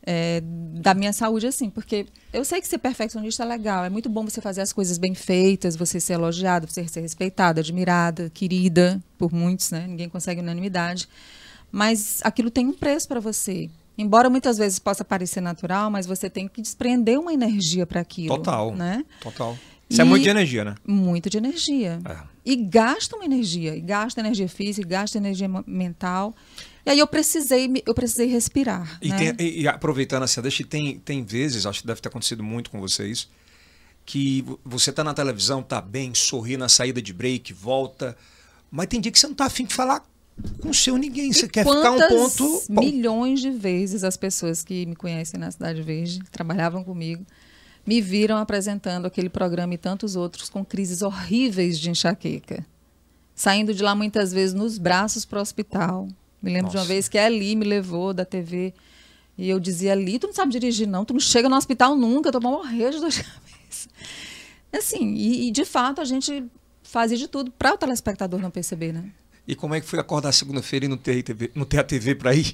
é, da minha saúde, assim, porque eu sei que ser perfeccionista é legal, é muito bom você fazer as coisas bem feitas, você ser elogiado, você ser respeitada, admirada, querida por muitos, né? Ninguém consegue unanimidade. Mas aquilo tem um preço para você. Embora muitas vezes possa parecer natural, mas você tem que desprender uma energia para aquilo. Total. Né? Total. Isso e é muito de energia, né? Muito de energia. É. E gasta uma energia, e gasta energia física, e gasta energia mental. E aí eu precisei, eu precisei respirar. E, né? tem, e aproveitando assim, deixa, tem, tem vezes, acho que deve ter acontecido muito com vocês, que você tá na televisão, tá bem, sorri na saída de break, volta, mas tem dia que você não tá afim de falar com o seu ninguém. Você e quer ficar um ponto. Milhões de vezes as pessoas que me conhecem na Cidade Verde, trabalhavam comigo, me viram apresentando aquele programa e tantos outros com crises horríveis de enxaqueca. Saindo de lá muitas vezes nos braços para o hospital, me lembro Nossa. de uma vez que a Eli me levou da TV e eu dizia, Ali, tu não sabe dirigir não, tu não chega no hospital nunca, tu vai morrer de dor de *laughs* cabeça. Assim, e, e de fato a gente fazia de tudo para o telespectador não perceber, né? E como é que foi acordar segunda-feira e não ter, TV, não ter a TV para ir?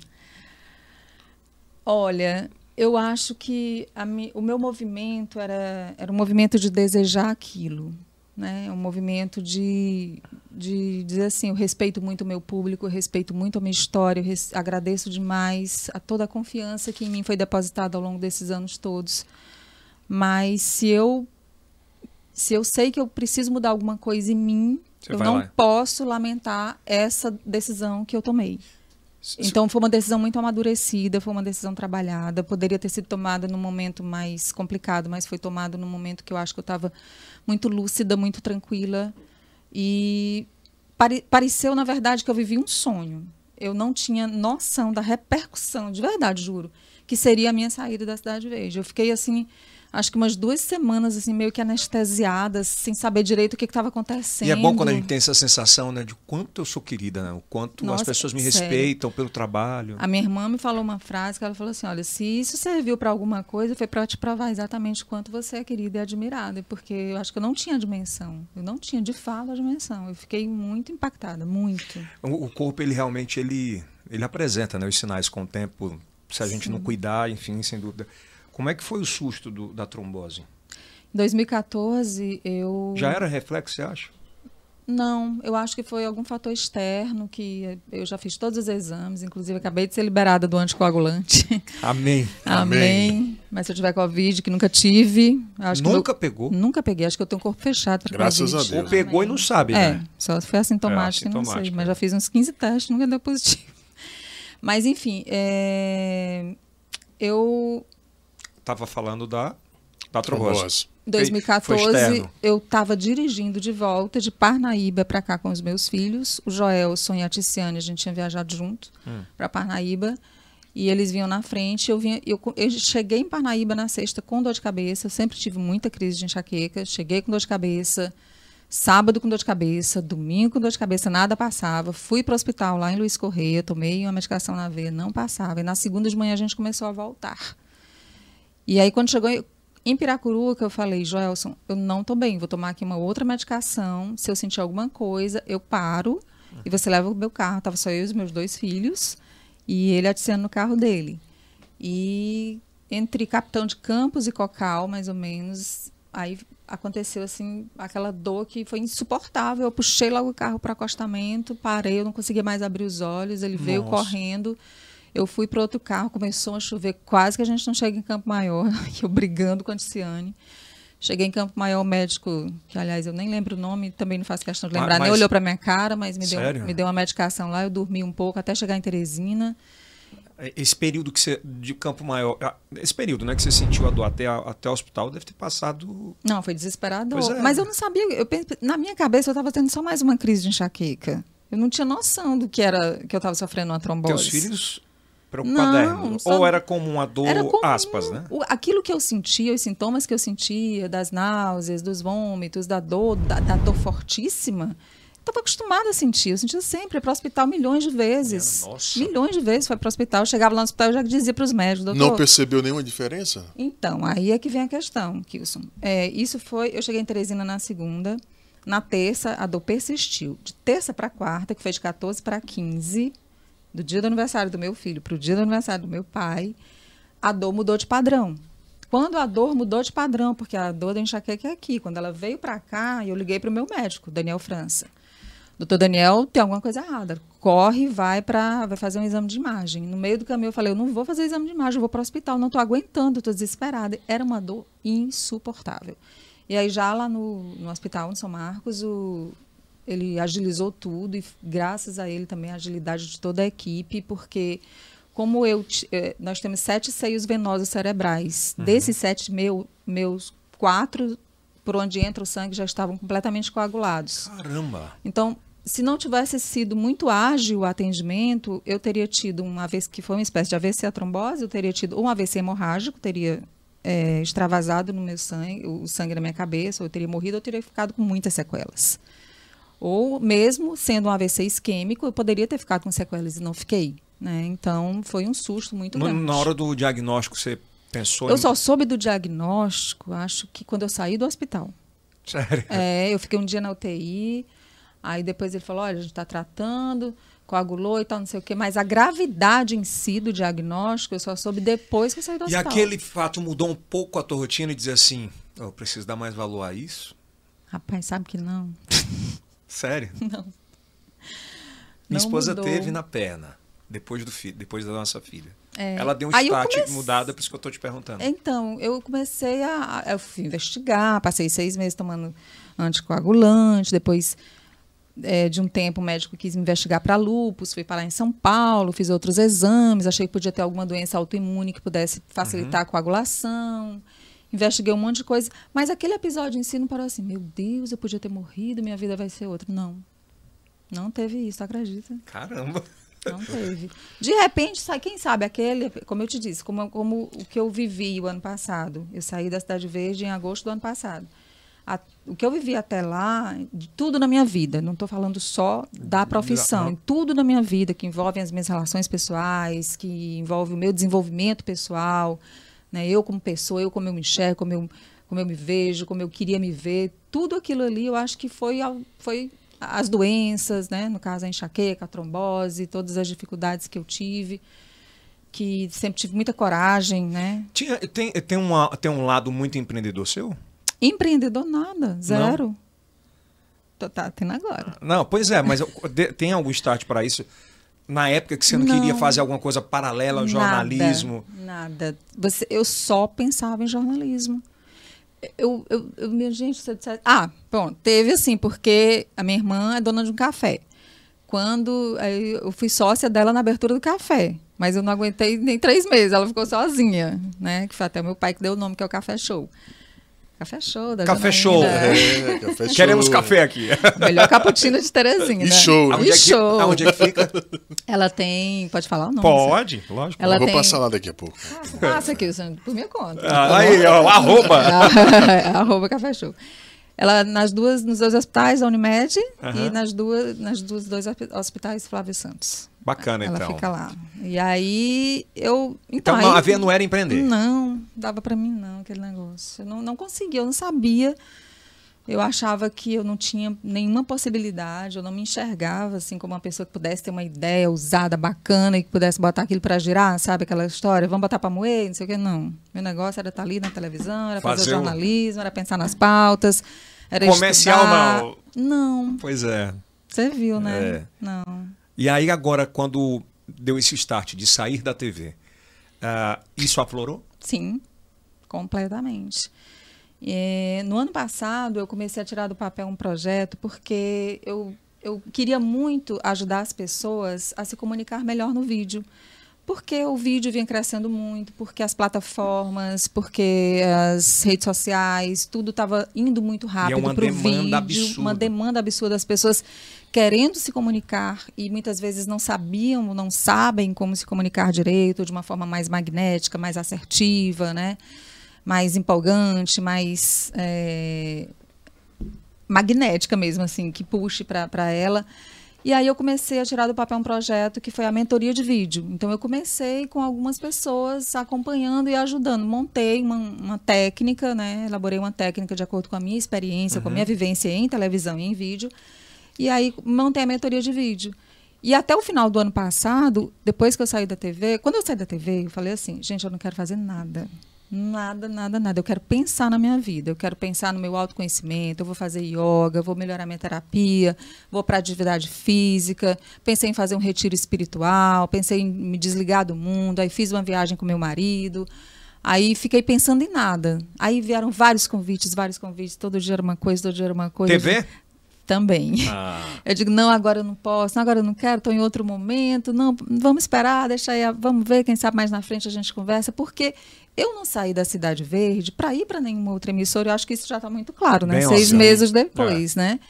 Olha, eu acho que mi, o meu movimento era, era um movimento de desejar aquilo né? É um movimento de, de dizer assim, eu respeito muito o meu público, eu respeito muito a minha história, eu res, agradeço demais a toda a confiança que em mim foi depositada ao longo desses anos todos. Mas se eu se eu sei que eu preciso mudar alguma coisa em mim, Você eu não lá. posso lamentar essa decisão que eu tomei. Então foi uma decisão muito amadurecida, foi uma decisão trabalhada. Poderia ter sido tomada num momento mais complicado, mas foi tomada num momento que eu acho que eu estava muito lúcida, muito tranquila. E pare pareceu, na verdade, que eu vivi um sonho. Eu não tinha noção da repercussão, de verdade, juro, que seria a minha saída da Cidade Verde. Eu fiquei assim acho que umas duas semanas, assim, meio que anestesiadas, sem saber direito o que estava acontecendo. E é bom quando a gente tem essa sensação, né, de quanto eu sou querida, né? O quanto Nossa, as pessoas me sério. respeitam pelo trabalho. A minha irmã me falou uma frase que ela falou assim: olha, se isso serviu para alguma coisa, foi para te provar exatamente quanto você é querida e admirada. Porque eu acho que eu não tinha dimensão. Eu não tinha, de fato, a dimensão. Eu fiquei muito impactada, muito. O, o corpo, ele realmente, ele, ele apresenta né, os sinais com o tempo. Se a gente Sim. não cuidar, enfim, sem dúvida. Como é que foi o susto do, da trombose? Em 2014, eu. Já era reflexo, você acha? Não, eu acho que foi algum fator externo que eu já fiz todos os exames, inclusive acabei de ser liberada do anticoagulante. *laughs* Amém. Amém. Amém. Mas se eu tiver Covid, que nunca tive. nunca meu, pegou? Nunca peguei, acho que eu tenho um corpo fechado para Graças COVID. a Deus. Ou pegou Amém. e não sabe, né? É, só foi assintomático, é, assintomático não sei. Mas já fiz uns 15 testes, nunca deu positivo. Mas enfim, é, eu estava falando da, da trombose. Em 2014, eu estava dirigindo de volta de Parnaíba para cá com os meus filhos. O Joelson e a Ticiane, a gente tinha viajado junto hum. para Parnaíba. E eles vinham na frente. Eu, vinha, eu, eu cheguei em Parnaíba na sexta com dor de cabeça. Eu sempre tive muita crise de enxaqueca. Cheguei com dor de cabeça. Sábado com dor de cabeça, domingo com dor de cabeça, nada passava. Fui para o hospital lá em Luiz Correia, tomei uma medicação na veia, não passava. E na segunda de manhã a gente começou a voltar. E aí, quando chegou em Piracuruca, eu falei, Joelson, eu não estou bem, vou tomar aqui uma outra medicação. Se eu sentir alguma coisa, eu paro e você leva o meu carro. Tava só eu e os meus dois filhos e ele aticiando no carro dele. E entre Capitão de Campos e Cocal, mais ou menos, aí aconteceu assim, aquela dor que foi insuportável. Eu puxei logo o carro para acostamento, parei, eu não conseguia mais abrir os olhos. Ele veio Nossa. correndo. Eu fui para outro carro, começou a chover, quase que a gente não chega em Campo Maior, *laughs* eu brigando com a Ticiane. Cheguei em Campo Maior, o médico, que aliás eu nem lembro o nome, também não faço questão de lembrar, nem mas- olhou para minha cara, mas me deu, me deu uma medicação lá, eu dormi um pouco até chegar em Teresina. Esse período que você. de Campo Maior. ah, Esse período, né, que você sentiu a dor até, até o hospital, deve ter passado. Não, foi desesperador. É. Mas eu não sabia, eu na minha cabeça eu estava tendo só mais uma crise de enxaqueca. Eu não tinha noção do que era que eu estava sofrendo uma trombose. Teus filhos preocupados. Não, só- Ou era como uma dor, comum. aspas, né? O- aquilo que eu sentia, os sintomas que eu sentia, das náuseas, dos vômitos, da dor, da, da dor fortíssima, estava acostumada a sentir. Eu sentia sempre, para o hospital milhões de vezes. Nossa. Milhões de vezes foi para o hospital. Eu chegava lá no hospital e já dizia para os médicos, doutor. Não percebeu nenhuma diferença? Então, aí é que vem a questão, Kilson. É, isso foi. Eu cheguei em Teresina na segunda. Na terça, a dor persistiu. De terça para quarta, que foi de 14 para 15, do dia do aniversário do meu filho para o dia do aniversário do meu pai, a dor mudou de padrão. Quando a dor mudou de padrão, porque a dor da enxaqueca é aqui. Quando ela veio para cá, eu liguei para o meu médico, Daniel França. Doutor Daniel, tem alguma coisa errada. Corre, vai para vai fazer um exame de imagem. No meio do caminho eu falei, eu não vou fazer exame de imagem, eu vou para o hospital, não estou aguentando, estou desesperada. Era uma dor insuportável. E aí já lá no, no hospital em São Marcos, o, ele agilizou tudo e graças a ele também a agilidade de toda a equipe, porque como eu eh, nós temos sete seios venosos cerebrais. Desses sete meu, meus quatro por onde entra o sangue já estavam completamente coagulados. Caramba! Então, se não tivesse sido muito ágil o atendimento, eu teria tido uma vez que foi uma espécie de AVC a trombose, eu teria tido um AVC hemorrágico, teria eh, extravasado no meu sangue, o sangue na minha cabeça, eu teria morrido, eu teria ficado com muitas sequelas. Ou mesmo sendo um AVC isquêmico, eu poderia ter ficado com sequelas e não fiquei. Né? Então, foi um susto muito grande. na hora do diagnóstico, você pensou Eu em. só soube do diagnóstico, acho que quando eu saí do hospital. Sério? *laughs* É, eu fiquei um dia na UTI, aí depois ele falou, olha, a gente está tratando, coagulou e tal, não sei o quê, mas a gravidade em si do diagnóstico eu só soube depois que eu saí do E hospital. aquele fato mudou um pouco a tua rotina e dizer assim: eu preciso dar mais valor a isso? Rapaz, sabe que não. *laughs* Sério? *laughs* Não. Minha Não esposa mudou. teve na perna, depois do filho, depois da nossa filha. É. Ela deu um Aí start comecei- mudada, por isso que eu tô te perguntando. Então, eu comecei a. Eu fui investigar, passei seis meses tomando anticoagulante, depois é, de um tempo o médico quis me investigar para lúpus, fui parar em São Paulo, fiz outros exames, achei que podia ter alguma doença autoimune que pudesse facilitar a coagulação. Investiguei um monte de coisa, mas aquele episódio em si não parou assim, meu Deus, eu podia ter morrido, minha vida vai ser outra. Não. Não teve isso, acredita? Caramba! Não teve. De repente, sai, quem sabe, aquele, como eu te disse, como, como o que eu vivi o ano passado. Eu saí da Cidade Verde em agosto do ano passado. A- o que eu vivi até lá, de tudo na minha vida, não estou falando só da profissão, em tudo na minha vida, que envolve as minhas relações pessoais, que envolve o meu desenvolvimento pessoal, né? eu como pessoa, eu como eu me enxergo, como eu, como eu me vejo, como eu queria me ver, tudo aquilo ali eu acho que foi, foi as doenças, né? no caso a enxaqueca, a trombose, todas as dificuldades que eu tive, que sempre tive muita coragem, né? Tinha, tem, tem, uma, tem um lado muito empreendedor seu? Empreendedor nada, zero. Tô- Tá tendo agora. Não, pois é, mas tem algum start para isso? Na época que você não, Não. queria fazer alguma coisa paralela ao jornalismo? Nada. nada. Você, eu só pensava em jornalismo. Eu, eu, eu minha gente, você disse, ah, bom, teve assim, porque a minha irmã é dona de um café. Quando eu fui sócia dela na abertura do café, mas eu não aguentei nem três meses, ela ficou sozinha, né? Que foi até o meu pai que deu o nome, que é o Café Show. Café Show da Café Janaína. Show. É, café *laughs* show. Queremos café aqui. Melhor cappuccino de Terezinha, E né? show. Aonde é, que, show. aonde é que fica? Ela tem, pode falar o nome? Pode, lógico. Ela Eu vou tem- passar lá daqui a pouco. Passa aqui, por minha conta. Ah, aí, ó, arroba. *laughs* Arroba Café Show. Ela nas duas, nos dois hospitais, a Unimed, Aham. e nas duas, nas duas dois hospi- hospitais Flávio Santos. Bacana, Ela então. fica lá. E aí eu. Então, Então, não, aí, a veia não era empreender. Não, dava pra mim não, aquele negócio. Eu não, não conseguia, eu não sabia Eu achava que eu não tinha nenhuma possibilidade, eu não me enxergava assim como uma pessoa que pudesse ter uma ideia ousada, bacana e que pudesse botar aquilo para girar, sabe aquela história, vamos botar para moer, não sei o que, não. Meu negócio era estar ali na televisão, era fazer, fazer jornalismo, era pensar nas pautas, era Comercial estudar. não. Não. Pois é. Você viu, né? É. Não. E aí agora quando deu esse start de sair da TV, uh, ah, isso aflorou? Sim, completamente. É, no ano passado, eu comecei a tirar do papel um projeto porque eu, eu queria muito ajudar as pessoas a se comunicar melhor no vídeo. Porque o vídeo vinha crescendo muito, porque as plataformas, porque as redes sociais, tudo estava indo muito rápido para o vídeo. Absurda. Uma demanda absurda. As pessoas querendo se comunicar e muitas vezes não sabiam, não sabem como se comunicar direito, de uma forma mais magnética, mais assertiva, né? Mais empolgante, mais é, magnética mesmo, assim, que puxe para ela. E aí eu comecei a tirar do papel um projeto que foi a mentoria de vídeo. Então eu comecei com algumas pessoas acompanhando e ajudando. Montei uma, uma técnica, né? Elaborei uma técnica de acordo com a minha experiência, uhum. com a minha vivência em televisão e em vídeo. E aí montei a mentoria de vídeo. E até o final do ano passado, depois que eu saí da TV, quando eu saí da TV, eu falei assim, gente, eu não quero fazer nada. Nada, nada, nada. Eu quero pensar na minha vida, eu quero pensar no meu autoconhecimento, eu vou fazer yoga, vou melhorar minha terapia, vou para atividade física, pensei em fazer um retiro espiritual, pensei em me desligar do mundo, aí fiz uma viagem com meu marido. Aí fiquei pensando em nada. Aí vieram vários convites, vários convites, todo dia era uma coisa, todo dia era uma coisa. TV? Também. Ah. *laughs* Eu digo, não, agora eu não posso, não, agora eu não quero, estou em outro momento, não, vamos esperar, deixa aí, vamos ver, quem sabe mais na frente a gente conversa, porque eu não saí da Cidade Verde para ir para nenhuma outra emissora, eu acho que isso já está muito claro, né? Bem Seis óbvio. meses depois, é. né?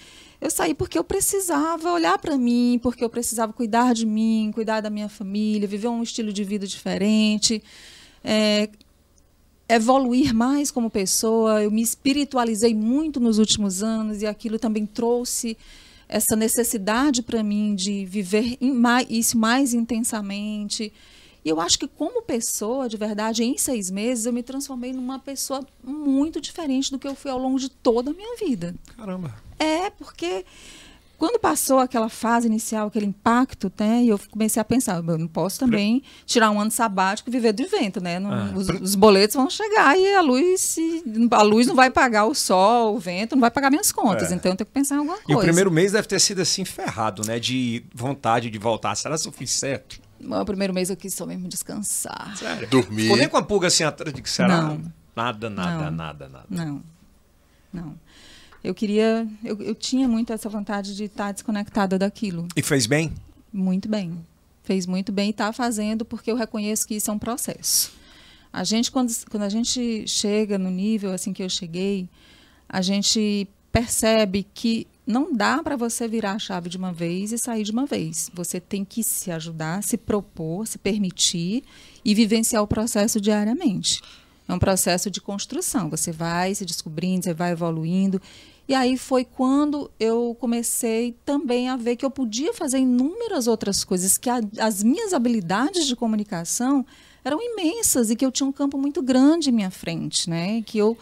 Eu saí porque eu precisava olhar para mim, porque eu precisava cuidar de mim, cuidar da minha família, viver um estilo de vida diferente, é, evoluir mais como pessoa. Eu me espiritualizei muito nos últimos anos e aquilo também trouxe essa necessidade para mim de viver isso mais intensamente. E eu acho que, como pessoa, de verdade, em seis meses, eu me transformei numa pessoa muito diferente do que eu fui ao longo de toda a minha vida. Caramba! É, porque quando passou aquela fase inicial, aquele impacto, né, e eu comecei a pensar, eu não posso também tirar um ano sabático e viver do vento, né? Não, ah. os, os, boletos vão chegar e a luz, a luz não vai pagar o sol, o vento, não vai pagar minhas contas. É. Então eu tenho que pensar em alguma coisa. E o primeiro mês deve ter sido assim ferrado, né? De vontade de voltar. Será suficiente? O primeiro mês eu quis só mesmo descansar. Sério? Dormir. Ficou nem com a pulga assim atrás de que será? Não. Nada, nada, não. nada, nada. Não. Não. Eu queria. Eu, eu tinha muito essa vontade de estar desconectada daquilo. E fez bem? Muito bem. Fez muito bem e está fazendo porque eu reconheço que isso é um processo. A gente, quando, quando a gente chega no nível assim que eu cheguei, a gente percebe que não dá para você virar a chave de uma vez e sair de uma vez. Você tem que se ajudar, se propor, se permitir e vivenciar o processo diariamente. É um processo de construção. Você vai se descobrindo, você vai evoluindo. E aí foi quando eu comecei também a ver que eu podia fazer inúmeras outras coisas, que a, as minhas habilidades de comunicação eram imensas e que eu tinha um campo muito grande em minha frente, né? Que eu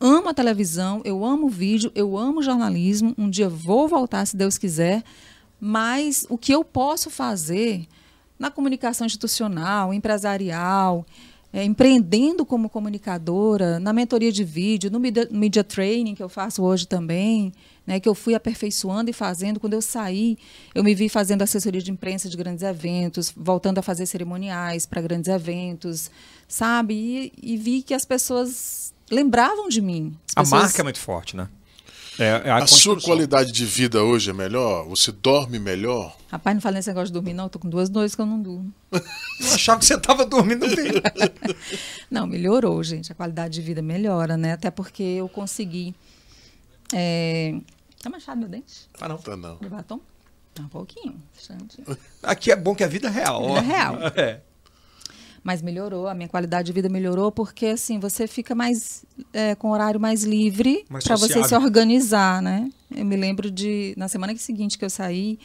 amo a televisão, eu amo o vídeo, eu amo jornalismo. Um dia vou voltar, se Deus quiser. Mas o que eu posso fazer na comunicação institucional, empresarial, é, empreendendo como comunicadora, na mentoria de vídeo, no media, media training que eu faço hoje também, né, que eu fui aperfeiçoando e fazendo. Quando eu saí, eu me vi fazendo assessoria de imprensa de grandes eventos, voltando a fazer cerimoniais para grandes eventos, sabe? E, e vi que as pessoas lembravam de mim. a marca é muito forte, né? É, é a, a sua qualidade de vida hoje é melhor? Você dorme melhor? Rapaz, não fala nesse negócio de dormir, não. Eu tô com duas noites que eu não durmo. *laughs* eu achava que você estava dormindo bem. *laughs* não, melhorou, gente. A qualidade de vida melhora, né? Até porque eu consegui. É... Tá manchado meu dente? Ah, não. Tá não. De batom? Tá um pouquinho. Aqui é bom que a vida é real. Vida é real. *laughs* É mas melhorou, a minha qualidade de vida melhorou, porque assim, você fica mais é, com horário mais livre para você se organizar, né? Eu me lembro de, na semana seguinte que eu saí,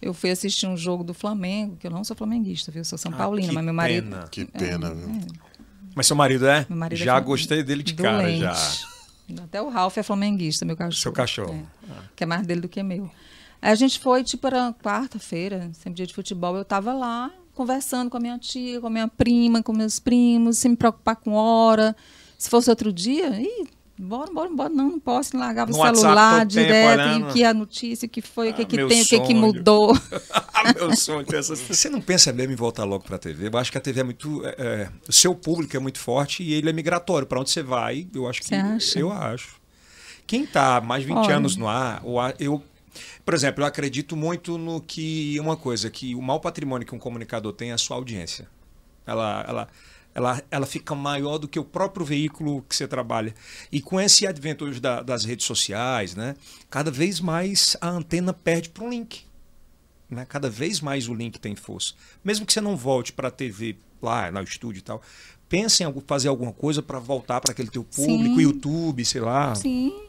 eu fui assistir um jogo do Flamengo, que eu não sou flamenguista, viu? Eu sou São ah, Paulino, mas meu marido. Pena. Que pena, é, viu? É. Mas seu marido é? Meu marido já é gostei dele de cara, já. Até o Ralph é flamenguista, meu cachorro. Seu cachorro. É, Que é mais dele do que meu. A gente foi, tipo, era quarta-feira, sempre dia de futebol. Eu tava lá conversando com a minha tia, com a minha prima, com meus primos, sem me preocupar com hora. Se fosse outro dia, ih, bora, bora, bora. Não, não posso. Largava No o WhatsApp celular tempo direto, olhando. e o que é a notícia, o que foi, o que, Ah, que tem, o que, que sonho. mudou. *laughs* Meu sonho ter essas- *laughs* Você não pensa mesmo em voltar logo pra TV? Eu acho que a TV é muito. é, é, o seu público é muito forte e ele é migratório. Pra onde você vai, eu acho que. Você acha? Eu acho. Quem tá mais de 20 Olha. anos no ar- eu. Por exemplo, eu acredito muito no que. Uma coisa, que o maior patrimônio que um comunicador tem é a sua audiência. Ela, ela, ela, ela fica maior do que o próprio veículo que você trabalha. E com esse advento hoje da- das redes sociais, né? Cada vez mais a antena perde para um link né? Cada vez mais o link tem força. Mesmo que você não volte para a TV lá no estúdio e tal, pense em fazer alguma coisa para voltar para aquele teu público, Sim. YouTube, sei lá. Sim,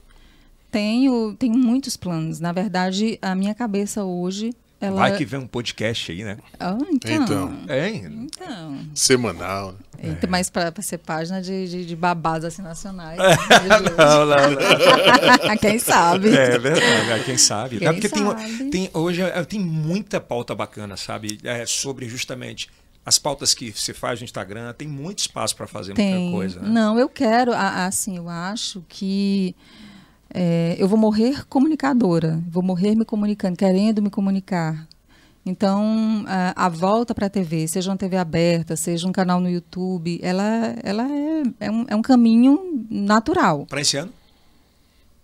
tenho, tenho muitos planos. Na verdade, a minha cabeça hoje, ela... Vai que vem um podcast aí, né? Ah, então. Então. É, Então. Semanal. né? Eita, mas para ser página de, de, de babados assim nacionais. não, não, não. *laughs* Quem sabe? É verdade, é, quem sabe. Quem é porque tem, sabe? tem hoje é, tem muita pauta bacana, sabe? É, sobre justamente as pautas que você faz no Instagram, tem muito espaço para fazer Tem. muita coisa. Né? Não, eu quero, assim, eu acho que é, eu vou morrer comunicadora, vou morrer me comunicando, querendo me comunicar. Então, a, a volta para a TV, seja uma TV aberta, seja um canal no YouTube, ela, ela é, é, um, é um caminho natural. Para esse ano?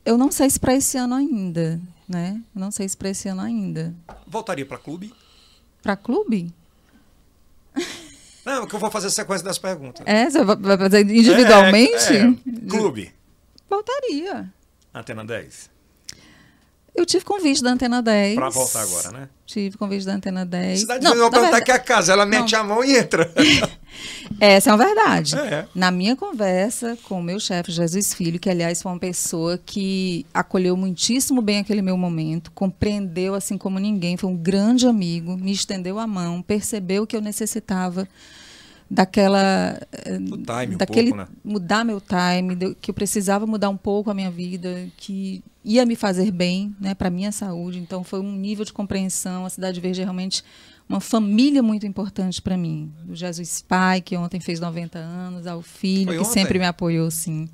Eu não sei se para esse ano ainda, né? Não sei se para esse ano ainda. Voltaria para clube? Para clube? Não, que eu vou fazer a sequência das perguntas. É, você vai fazer individualmente? É, é. Clube. Voltaria. Antena 10. Eu tive convite da Antena 10. Pra voltar agora, né? Tive convite da Antena 10. Cidade Não, na perguntar verdade- que é a casa, ela mete a mão e entra. *laughs* Essa é uma verdade. É. Na minha conversa com o meu chefe, Jesus Filho, que aliás foi uma pessoa que acolheu muitíssimo bem aquele meu momento, compreendeu assim como ninguém, foi um grande amigo, me estendeu a mão, percebeu que eu necessitava daquela Do time um daquele pouco, né? mudar meu time, que eu precisava mudar um pouco a minha vida, que ia me fazer bem, né, para minha saúde. Então foi um nível de compreensão. A Cidade Verde é realmente uma família muito importante para mim. O Jesus Pai, que ontem fez 90 anos, ao filho, Foi que ontem? sempre me apoiou, sim.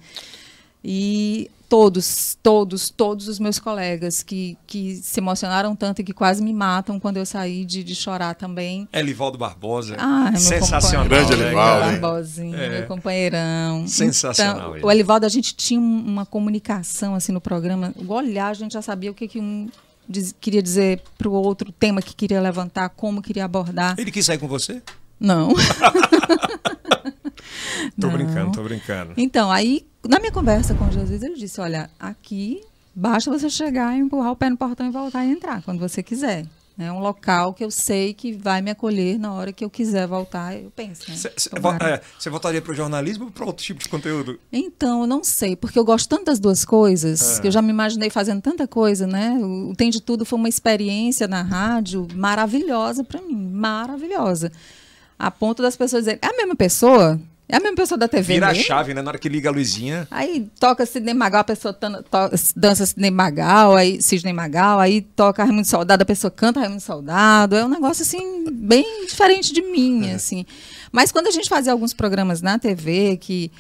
E todos, todos, todos os meus colegas que, que se emocionaram tanto e que quase me matam quando eu saí de, de chorar também. Elivaldo Barbosa. Ah, meu Sensacional. Grande né, Elivaldo? Barbosinho, É. meu companheirão. Sensacional Então, ele. o Elivaldo, a gente tinha um- uma comunicação assim no programa. O olhar, a gente já sabia o que, que um diz- queria dizer para o outro, o tema que queria levantar, como queria abordar. Ele quis sair com você? Não. *laughs* *laughs* Tô Não. brincando, tô brincando. Então, aí, na minha conversa com Jesus, ele disse: Olha, aqui basta você chegar, empurrar o pé no portão e voltar e entrar, quando você quiser. É um local que eu sei que vai me acolher na hora que eu quiser voltar. Eu penso. Né? Você Tomara. voltaria pro jornalismo ou para outro tipo de conteúdo? Então, eu não sei, porque eu gosto tanto das duas coisas, É. que eu já me imaginei fazendo tanta coisa, né? O Tem de Tudo foi uma experiência na rádio maravilhosa para mim, maravilhosa. A ponto das pessoas dizerem, é a mesma pessoa? É a mesma pessoa da TV Vira a mesmo?" chave, né? Na hora que liga a luzinha. Aí toca Sidney Magal, a pessoa dança Sidney Magal, aí Sidney Magal, aí toca Raimundo Soldado, a pessoa canta Raimundo Soldado. É um negócio assim bem diferente de mim, assim. Mas quando a gente fazia alguns programas na TV que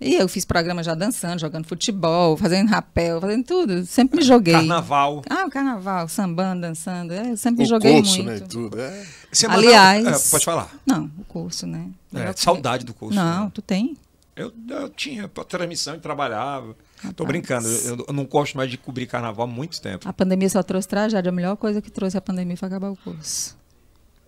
e eu fiz programa já dançando, jogando futebol, fazendo rapel, fazendo tudo, sempre me joguei. Carnaval. Ah, o carnaval, sambando, dançando, é, eu sempre me O joguei curso, muito. né? Tudo. É. Aliás- É, pode falar. Não, o curso, né? É, saudade do curso. Não, né? tu tem? Eu, eu tinha transmissão e trabalhava. Tô Rapaz. brincando, eu, eu não gosto mais de cobrir carnaval há muito tempo. A pandemia só trouxe tragédia. A melhor coisa que trouxe a pandemia foi acabar o curso.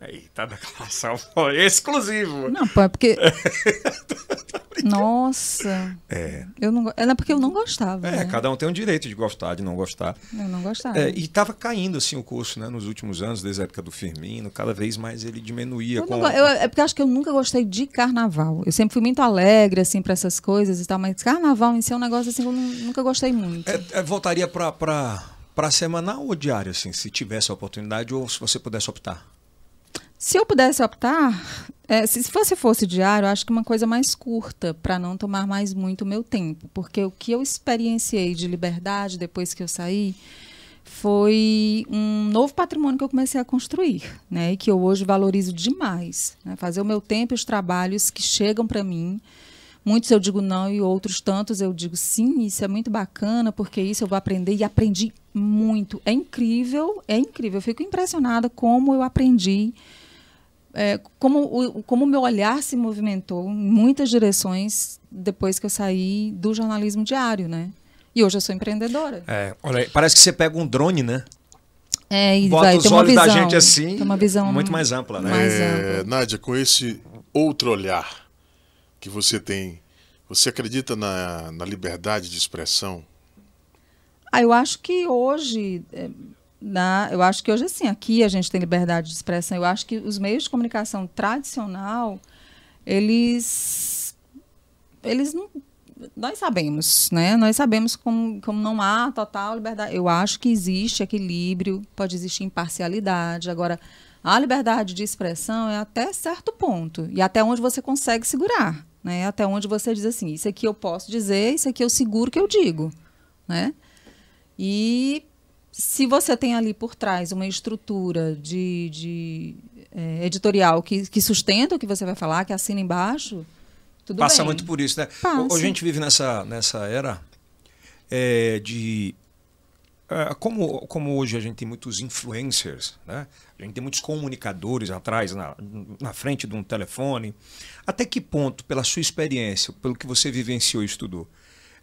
Eita, declaração foi exclusivo. Não, pô, é porque. *laughs* Nossa. É. Eu não, go- é porque eu não gostava. É, né? cada um tem o direito de gostar, de não gostar. Eu não gostava. É, e estava caindo assim o curso, né, nos últimos anos, desde a época do Firmino, cada vez mais ele diminuía Eu com não eu- é porque eu acho que eu nunca gostei de carnaval. Eu sempre fui muito alegre, assim, pra essas coisas e tal, mas carnaval em si é um negócio assim que eu nu- nunca gostei muito. É, é, voltaria para para semanal ou diário assim, se tivesse a oportunidade ou se você pudesse optar. Se eu pudesse optar, é, se fosse fosse diário, acho que uma coisa mais curta, para não tomar mais muito meu tempo. Porque o que eu experienciei de liberdade depois que eu saí foi um novo patrimônio que eu comecei a construir, né? E que eu hoje valorizo demais. Né? Fazer o meu tempo e os trabalhos que chegam para mim. Muitos eu digo não e outros tantos eu digo sim, isso é muito bacana, porque isso eu vou aprender e aprendi muito. É incrível, é incrível. Eu fico impressionada como eu aprendi, é, como o como meu olhar se movimentou em muitas direções depois que eu saí do jornalismo diário, né? E hoje eu sou empreendedora. É, olha, parece que você pega um drone, né? É, e Bota vai os olhos visão, da gente assim, tem uma visão muito mais ampla, né? mais É, ampla. Nádia, com esse outro olhar que você tem, você acredita na, na liberdade de expressão? Ah, eu acho que hoje, é, na, eu acho que hoje assim, aqui a gente tem liberdade de expressão. Eu acho que os meios de comunicação tradicional, eles, eles não, nós sabemos, né? Nós sabemos como, como não há total liberdade. Eu acho que existe equilíbrio, pode existir imparcialidade. Agora, a liberdade de expressão é até certo ponto e até onde você consegue segurar, né? Até onde você diz assim, isso aqui eu posso dizer, isso aqui eu seguro que eu digo, né? E se você tem ali por trás uma estrutura de, de é, editorial que, que sustenta o que você vai falar, que assina embaixo, tudo Passa bem. muito por isso, né? Passa. Hoje a gente vive nessa, nessa era é, de. é, como, como hoje a gente tem muitos influencers, né? a gente tem muitos comunicadores atrás, na, na frente de um telefone. Até que ponto, pela sua experiência, pelo que você vivenciou e estudou,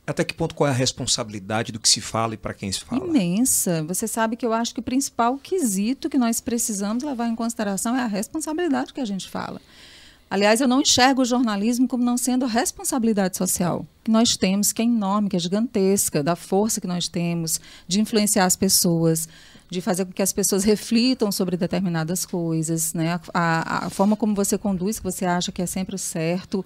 até que ponto qual é a responsabilidade do que se fala e para quem se fala? Imensa. Você sabe que eu acho que o principal quesito que nós precisamos levar em consideração é a responsabilidade que a gente fala. Aliás, eu não enxergo o jornalismo como não sendo responsabilidade social que nós temos, que é enorme, que é gigantesca, da força que nós temos de influenciar as pessoas, de fazer com que as pessoas reflitam sobre determinadas coisas, né? A, a, a forma como você conduz, que você acha que é sempre o certo,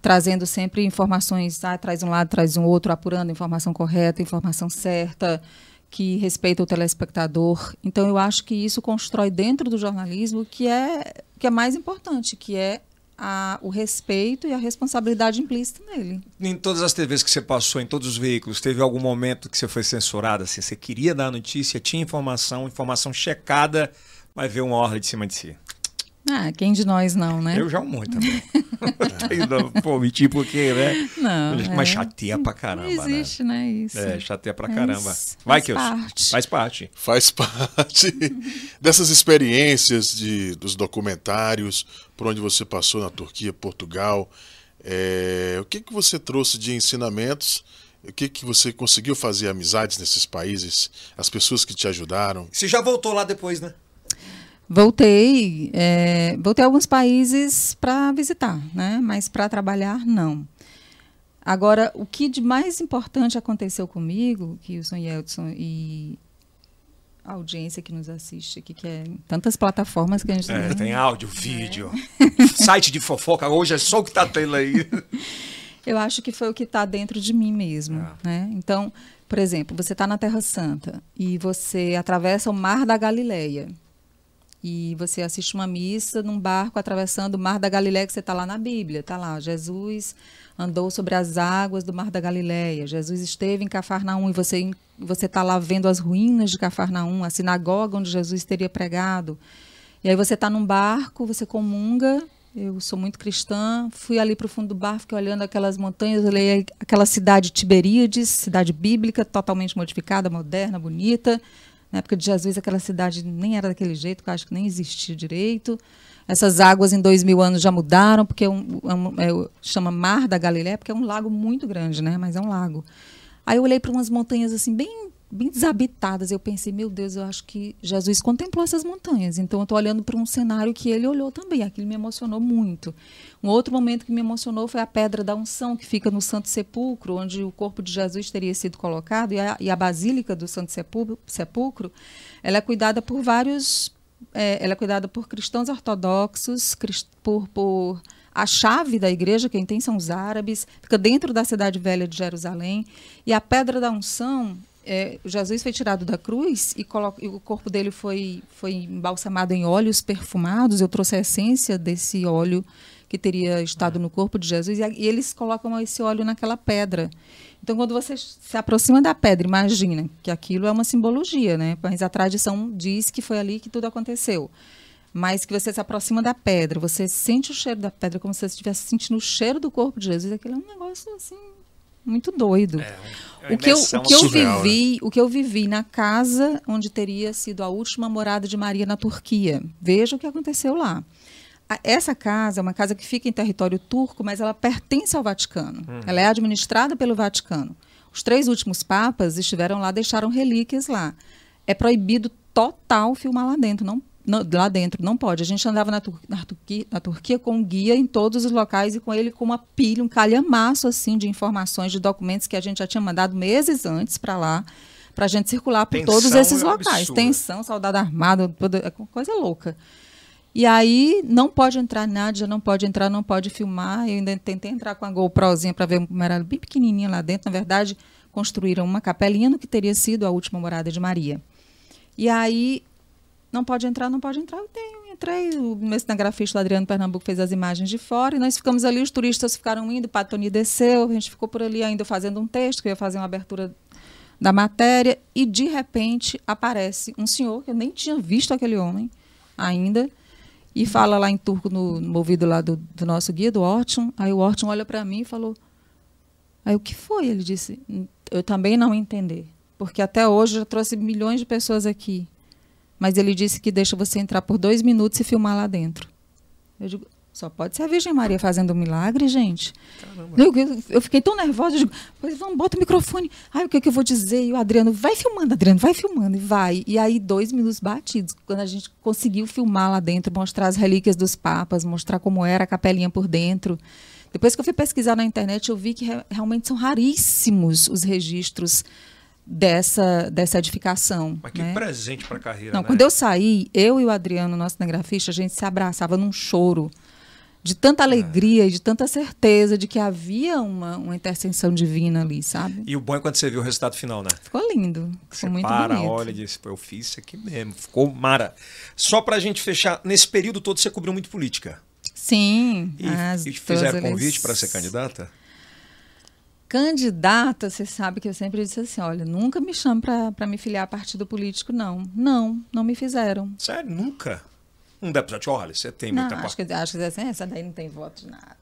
trazendo sempre informações, ah, traz um lado, traz um outro, apurando informação correta, informação certa, que respeita o telespectador. Então, eu acho que isso constrói dentro do jornalismo o que é, que é mais importante, que é a, o respeito e a responsabilidade implícita nele. Em todas as TVs que você passou, em todos os veículos, teve algum momento que você foi censurada? Assim, você queria dar a notícia, tinha informação, informação checada, mas veio uma ordem de cima de si. Ah, quem de nós não, né? Eu já muito também. *laughs* Não, Pô, mentir porque, né? Não. Mas é. chateia pra caramba, Não existe, né? Isso. né? É, chateia pra Mas caramba. faz Vai, que parte. Faz parte. Faz parte *laughs* dessas experiências de, dos documentários, por onde você passou na Turquia, Portugal. É, o que, que você trouxe de ensinamentos? O que, que você conseguiu fazer amizades nesses países? As pessoas que te ajudaram? Você já voltou lá depois, né? Voltei, é, voltei a alguns países para visitar, né? Mas para trabalhar não. Agora, o que de mais importante aconteceu comigo, que o Son Yeltsin e a audiência que nos assiste aqui, que é tantas plataformas que a gente É, tem áudio, vídeo, site de fofoca. Hoje é só o que tá tendo aí. *laughs* Eu acho que foi o que está dentro de mim mesmo. Ah. Né? Então, por exemplo, você está na Terra Santa e você atravessa o Mar da Galileia. E você assiste uma missa num barco atravessando o Mar da Galileia, que você está lá na Bíblia. Está lá, Jesus andou sobre as águas do Mar da Galileia. Jesus esteve em Cafarnaum e você você está lá vendo as ruínas de Cafarnaum, a sinagoga onde Jesus teria pregado. E aí você está num barco, você comunga. Eu sou muito cristã. Fui ali para o fundo do barco, fiquei olhando aquelas montanhas, olhei aquela cidade de Tiberíades, cidade bíblica, totalmente modificada, moderna, bonita. Na época de Jesus, aquela cidade nem era daquele jeito, que eu acho que nem existia direito. Essas águas em dois mil anos já mudaram, porque é um, é um- é chama Mar da Galileia, porque é um lago muito grande, né? Mas é um lago. Aí eu olhei para umas montanhas assim, bem, bem desabitadas. Eu pensei, meu Deus, eu acho que Jesus contemplou essas montanhas. Então eu estou olhando para um cenário que ele olhou também. Aquilo me emocionou muito. Um outro momento que me emocionou foi a Pedra da Unção, que fica no Santo Sepulcro, onde o corpo de Jesus teria sido colocado. E a, e a Basílica do Santo Sepul- Sepulcro, ela é cuidada por vários. é, ela é cuidada por cristãos ortodoxos, cris- por, por a chave da igreja, quem tem são os árabes, fica dentro da cidade velha de Jerusalém. E a Pedra da Unção, é, Jesus foi tirado da cruz e, e, o corpo dele foi, foi embalsamado em óleos perfumados. Eu trouxe a essência desse óleo que teria estado no corpo de Jesus e, e eles colocam esse óleo naquela pedra. Então, quando você se aproxima da pedra, imagina que aquilo é uma simbologia, né? Mas a tradição diz que foi ali que tudo aconteceu. Mas que você se aproxima da pedra, você sente o cheiro da pedra como se você estivesse sentindo o cheiro do corpo de Jesus. Aquilo é um negócio assim muito doido. É, o que eu, o que eu surreal, vivi, né? o que eu vivi na casa onde teria sido a última morada de Maria na Turquia. Veja o que aconteceu lá. Essa casa é uma casa que fica em território turco, mas ela pertence ao Vaticano. Uhum. Ela é administrada pelo Vaticano. Os três últimos papas estiveram lá, deixaram relíquias lá. É proibido total filmar lá dentro, não, não lá dentro, não pode. A gente andava na, Tur na, Turquia, na Turquia com um guia em todos os locais e com ele com uma pilha, um calhamaço assim de informações, de documentos que a gente já tinha mandado meses antes para lá, para a gente circular por Tensão todos esses é locais. Absurdo. Tensão, saudade armada, é coisa louca. E aí não pode entrar nada, já não pode entrar, não pode filmar. Eu ainda tentei entrar com a GoProzinha para ver como era bem pequenininha lá dentro. Na verdade, construíram uma capelinha no que teria sido a última morada de Maria. E aí não pode entrar, não pode entrar. Eu tenho, entrei, o meu cinegrafista Adriano Pernambuco fez as imagens de fora e nós ficamos ali, os turistas ficaram indo, o Patoni desceu, a gente ficou por ali ainda fazendo um texto, que eu ia fazer uma abertura da matéria, e de repente aparece um senhor, que eu nem tinha visto aquele homem ainda, e fala lá em turco no, no ouvido lá do, do, nosso guia, do Orton. Aí o Orton olha para mim e falou: Aí o que foi? Ele disse: Eu também não entender, porque até hoje já trouxe milhões de pessoas aqui. Mas ele disse que deixa você entrar por dois minutos e filmar lá dentro. Eu digo: só pode ser a Virgem Maria fazendo um milagre, gente. Eu, eu, fiquei tão nervosa, eu digo, pois vamos, bota o microfone. Ai, o que, que eu vou dizer? E o Adriano, vai filmando, Adriano, vai filmando, e vai. E aí, dois minutos batidos, quando a gente conseguiu filmar lá dentro, mostrar as relíquias dos papas, mostrar como era a capelinha por dentro. Depois que eu fui pesquisar na internet, eu vi que re realmente são raríssimos os registros dessa, dessa edificação. Mas que né? presente para a carreira. Não, né? quando eu saí, eu e o Adriano, nosso cinegrafista, a gente se abraçava num choro de tanta alegria é. e de tanta certeza de que havia uma, uma intercessão divina ali, sabe? E o bom é quando você viu o resultado final, né? Ficou lindo. Ficou você muito para, bonito. olha e diz, eu fiz isso aqui mesmo. Ficou mara. Só pra gente fechar, nesse período todo você cobriu muito política. Sim. E, as e fizeram convite para ser candidata? Candidata, você sabe que eu sempre disse assim: olha, nunca me chame para me filiar a partido político, não. Não, não me fizeram. Sério? Nunca? Um deputado, olha, você tem muita não, acho que, acho que assim, essa daí não tem voto de nada.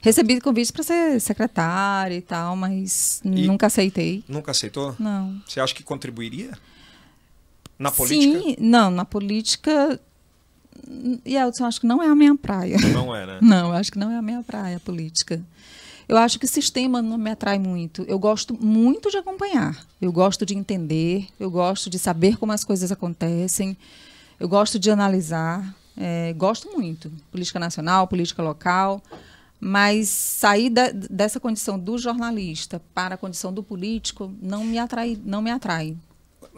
Recebi convite para ser secretária e tal, mas e nunca aceitei. Nunca aceitou? Não. Você acha que contribuiria? Na política? Sim, não, na política. E eu acho que não é a minha praia. Não é, né? *laughs* Não, eu acho que não é a minha praia a política. Eu acho que o sistema não me atrai muito. Eu gosto muito de acompanhar. Eu gosto de entender, eu gosto de saber como as coisas acontecem. Eu gosto de analisar, é, gosto muito. Política nacional, política local. Mas sair da, dessa condição do jornalista para a condição do político não me atrai. Não me atrai.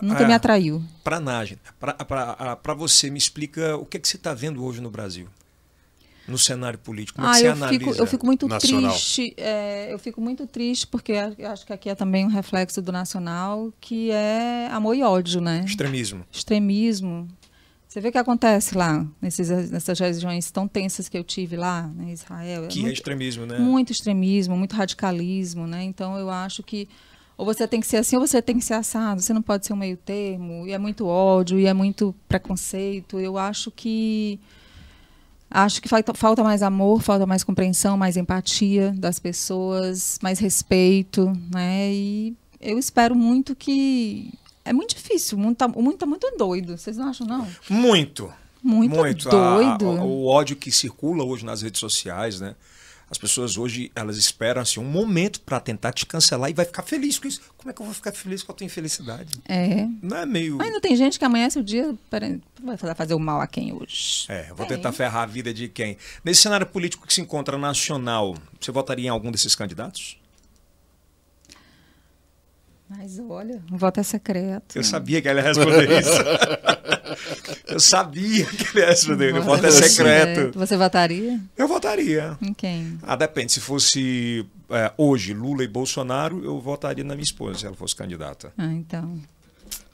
Nunca ah, me atraiu. Para Nájia, para você, me explica o que, é que você está vendo hoje no Brasil? No cenário político? Como é ah, você eu analisa? Fico, eu fico muito nacional. triste. É, eu fico muito triste porque acho que aqui é também um reflexo do nacional, que é amor e ódio, né? Extremismo. Extremismo. Você vê o que acontece lá, nesses, nessas regiões tão tensas que eu tive lá, né, Israel. É que é, muito, é extremismo, né? Muito extremismo, muito radicalismo, né? Então eu acho que ou você tem que ser assim ou você tem que ser assado. Você não pode ser um meio termo. E é muito ódio, e é muito preconceito. Eu acho que acho que falta, falta mais amor, falta mais compreensão, mais empatia das pessoas, mais respeito, né? E eu espero muito que é muito difícil. O mundo tá, o mundo tá muito doido. Vocês não acham, não? Muito. Muito, muito. doido. A, a, o ódio que circula hoje nas redes sociais, né? As pessoas hoje, elas esperam assim, um momento para tentar te cancelar e vai ficar feliz com isso. Como é que eu vou ficar feliz com a tua infelicidade? É. Não é meio. Mas não tem gente que amanhece o dia. Para... Vai fazer o mal a quem hoje? É, vou tentar ferrar a vida de quem. Nesse cenário político que se encontra nacional, você votaria em algum desses candidatos? Mas olha, o voto é secreto. Eu sabia que ela ia responder isso. *laughs* *laughs* Eu sabia que ele ia responder. O voto é secreto. Você votaria? Eu votaria. Em quem? Ah, depende. Se fosse é, hoje Lula e Bolsonaro, eu votaria na minha esposa, se ela fosse candidata. Ah, então.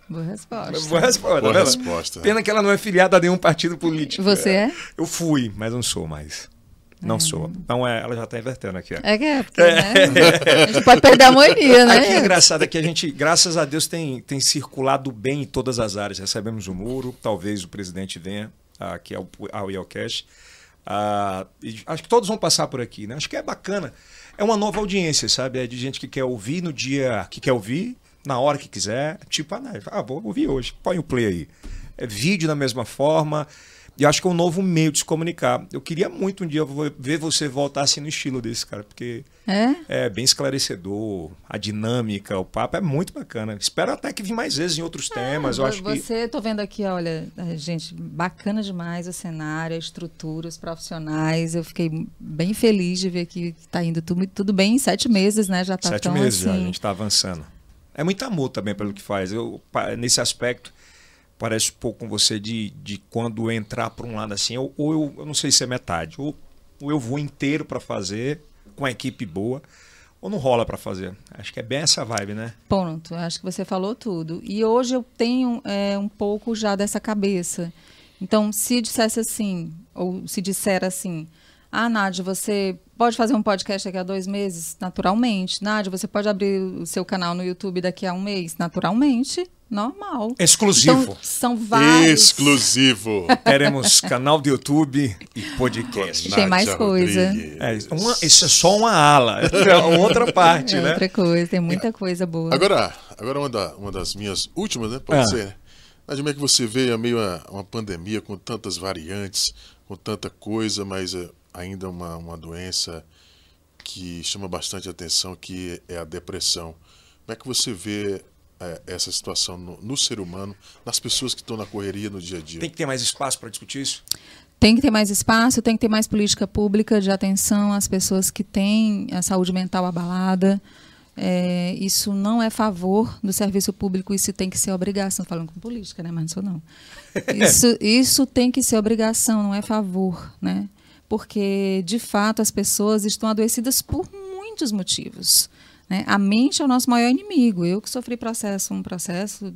Boa resposta. Boa resposta. Boa tá resposta. Pena que ela não é filiada a nenhum partido político. Você é? Eu fui, mas não sou mais. Não sou. Então é, ela já está invertendo aqui. É que é, porque, né? A gente pode perder a mania, né? Aqui é engraçado é que a gente, graças a Deus, tem, tem circulado bem em todas as áreas. Recebemos o muro, talvez o presidente venha aqui ao, ao IELCast. Ah, acho que todos vão passar por aqui, né? Acho que é bacana. É uma nova audiência, sabe? É de gente que quer ouvir no dia que quer ouvir, na hora que quiser. Tipo, ah, não, ah vou ouvir hoje. Põe o play aí. É vídeo da mesma forma. E acho que é um novo meio de se comunicar. Eu queria muito um dia ver você voltar assim no estilo desse, cara, porque é, é bem esclarecedor, a dinâmica, o papo é muito bacana. Espero até que vir mais vezes em outros temas. eu acho você, que... Tô vendo aqui, olha, gente, bacana demais o cenário, a estrutura, os profissionais. Eu fiquei bem feliz de ver que está indo tudo, tudo bem em sete meses, né? Já tá Sete tão meses assim... já, a gente está avançando. É muito amor também pelo que faz. Eu, nesse aspecto parece pouco com você de, de quando entrar para um lado assim, ou, ou eu, eu, não sei se é metade, ou, ou eu vou inteiro para fazer com a equipe boa, ou não rola para fazer. Acho que é bem essa vibe, né? Pronto, acho que você falou tudo. E hoje eu tenho é, um pouco já dessa cabeça. Então, se dissesse assim, ou se disser assim, ah, Nádia, você pode fazer um podcast daqui a dois meses? Naturalmente. Nádia, você pode abrir o seu canal no YouTube daqui a um mês? Naturalmente. Normal. Exclusivo. Então, são vários. Exclusivo. *laughs* Teremos canal do YouTube e podcast. Tem mais coisa. É, uma, isso é só uma ala. *laughs* É outra parte, é né? Outra coisa, tem muita coisa boa. Agora, agora uma, da, uma das minhas últimas, né? Pode Ah. ser. né? Mas como é que você vê a meio a uma pandemia com tantas variantes, com tanta coisa, mas é, ainda uma, uma doença que chama bastante atenção, que é a depressão. Como é que você vê é, essa situação no, no ser humano, nas pessoas que estão na correria no dia a dia? Tem que ter mais espaço para discutir isso? Tem que ter mais espaço, tem que ter mais política pública de atenção às pessoas que têm a saúde mental abalada. É, isso não é favor do serviço público, isso tem que ser obrigação. Falando com política, né? Mas não sou não. *laughs* Isso, isso tem que ser obrigação, não é favor, né? Porque, de fato, as pessoas estão adoecidas por muitos motivos. Né? A mente é o nosso maior inimigo. Eu que sofri processo, um processo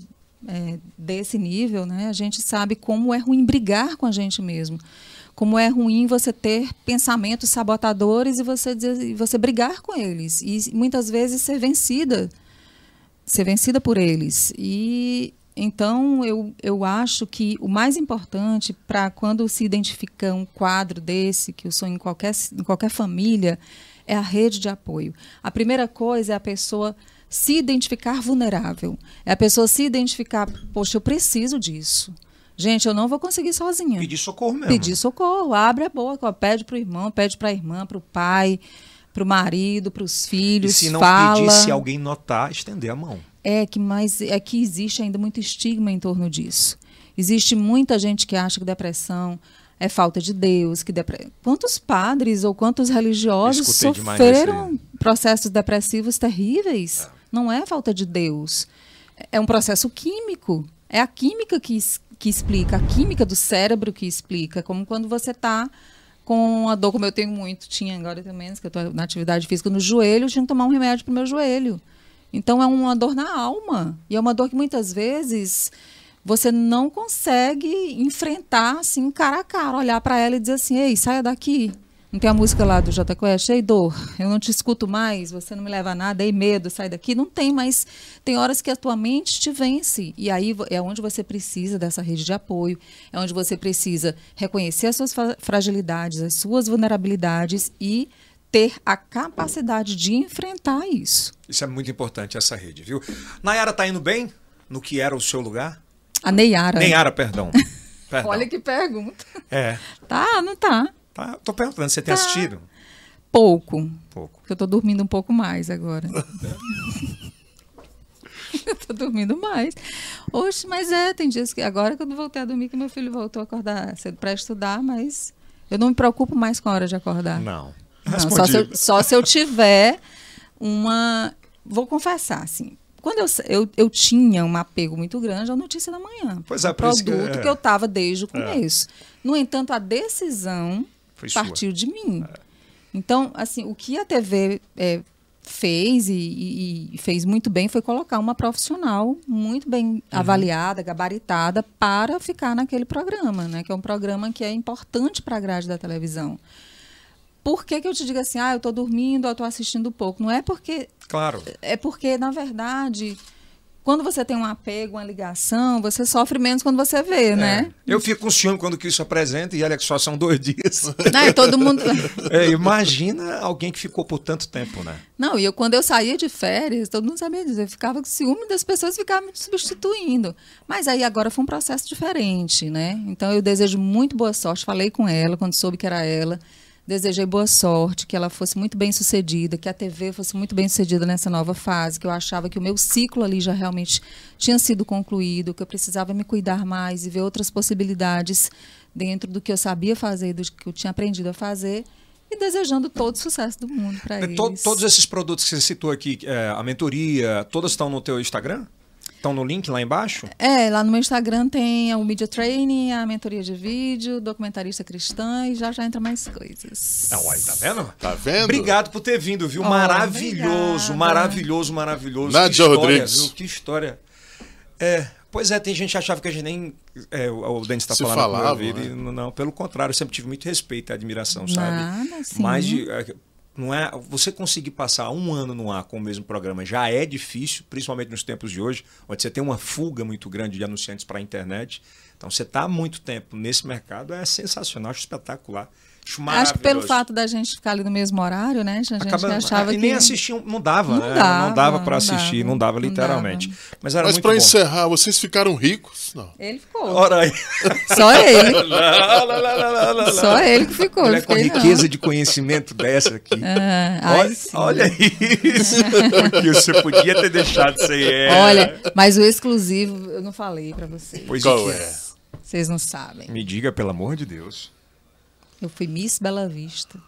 é, desse nível, né? a gente sabe como é ruim brigar com a gente mesmo. Como é ruim você ter pensamentos sabotadores e você, dizer, você brigar com eles. E muitas vezes ser vencida. Ser vencida por eles. E então eu, eu acho que o mais importante para quando se identifica um quadro desse, que eu sou em qualquer, em qualquer família, é a rede de apoio. A primeira coisa é a pessoa se identificar vulnerável. É a pessoa se identificar, poxa, eu preciso disso. Gente, eu não vou conseguir sozinha. Pedir socorro mesmo. Pedir socorro. Abre a boca, pede para o irmão, pede para a irmã, para o pai, para o marido, para os filhos. E se não fala. pedir, se alguém notar, estender a mão. É que mais é que existe ainda muito estigma em torno disso. Existe muita gente que acha que depressão é falta de Deus, que depre... quantos padres ou quantos religiosos Escutei sofreram processos depressivos terríveis? Não é falta de Deus, é um processo químico. É a química que, que explica, a química do cérebro que explica, como quando você está com a dor, como eu tenho muito, tinha agora menos, que eu estou na atividade física no joelho, eu tinha que tomar um remédio para o meu joelho. Então é uma dor na alma. E é uma dor que muitas vezes você não consegue enfrentar assim, cara a cara, olhar para ela e dizer assim: ei, saia daqui. Não tem a música lá do Jota Quest, ei, dor, eu não te escuto mais, você não me leva a nada, ei, medo, sai daqui. Não tem, mas tem horas que a tua mente te vence. E aí é onde você precisa dessa rede de apoio, é onde você precisa reconhecer as suas fra- fragilidades, as suas vulnerabilidades e ter a capacidade de enfrentar isso. Isso é muito importante, essa rede, viu? Nayara tá indo bem no que era o seu lugar? A Neyara. Neyara, perdão. *laughs* perdão. Olha que pergunta. É. Tá, não tá. Tá, tô perguntando, você tem Tá. assistido? Pouco. Pouco. Porque eu tô dormindo um pouco mais agora. *laughs* eu tô dormindo mais. Oxe, mas é, tem dias que agora quando eu voltei a dormir que meu filho voltou a acordar cedo para estudar, mas eu não me preocupo mais com a hora de acordar. Não. Não, só, se eu, só se eu tiver uma. Vou confessar, assim. Quando eu, eu, eu tinha um apego muito grande à notícia da manhã. Pois é, um isso que- produto é. que, eu estava desde o começo. No entanto, a decisão Foi sua. partiu de mim. Então, assim, o que a TV é, fez e, e- e fez muito bem foi colocar uma profissional muito bem Uhum. avaliada, gabaritada, para ficar naquele programa, né? Que é um programa que é importante para a grade da televisão. Por que, que eu te digo assim, ah, eu estou dormindo, eu estou assistindo pouco? Não é porque Claro. é porque, na verdade, quando você tem um apego, uma ligação, você sofre menos quando você vê, né? É. Eu fico com ciúme quando que isso apresenta e olha que só são dois dias. Não, e todo mundo. *laughs* É, imagina alguém que ficou por tanto tempo, né? Não, e eu, quando eu saía de férias, todo mundo sabia disso. Eu ficava com ciúme das pessoas ficavam me substituindo. Mas aí agora foi um processo diferente, né? Então eu desejo muito boa sorte. Falei com ela quando soube que era ela. Desejei boa sorte, que ela fosse muito bem sucedida, que a TV fosse muito bem sucedida nessa nova fase, que eu achava que o meu ciclo ali já realmente tinha sido concluído, que eu precisava me cuidar mais e ver outras possibilidades dentro do que eu sabia fazer, do que eu tinha aprendido a fazer, e desejando todo o sucesso do mundo para eles. to- todos esses produtos que você citou aqui, é, a mentoria, todas estão no teu Instagram? Estão no link lá embaixo? É, lá no meu Instagram tem o Media Training, a mentoria de vídeo, documentarista cristã e já já entra mais coisas. Aí, tá vendo? Tá vendo? Obrigado por ter vindo, viu? Oh, maravilhoso, obrigada. maravilhoso, maravilhoso. Nádia que história, Rodrigues. Viu? Que história. É, pois é, tem gente que achava que a gente nem. É, o Denis está falando com falava, ouvido, né? e não, pelo contrário, eu sempre tive muito respeito e admiração, sabe? Nada, sim. Mas de, é, não é, você conseguir passar um ano no ar com o mesmo programa já é difícil, principalmente nos tempos de hoje, onde você tem uma fuga muito grande de anunciantes para a internet. Então, você está há muito tempo nesse mercado, é sensacional, espetacular. Acho Acho que pelo fato da gente ficar ali no mesmo horário, né? A gente Acaba, achava e que nem assistiam, não dava, Não né? dava, não dava para não assistir, dava, não dava não literalmente. dava. Mas era Mas para encerrar, vocês ficaram ricos? Não. Ele ficou. Ora aí. *laughs* Só ele. *laughs* Só ele que ficou. Olha com a não. riqueza de conhecimento dessa aqui. Ah, ai, olha, olha isso. *laughs* que você podia ter deixado sem ela. Olha, mas o exclusivo eu não falei pra vocês. Pois Qual o é? Vocês não sabem. Me diga, pelo amor de Deus. Eu fui Miss Bela Vista.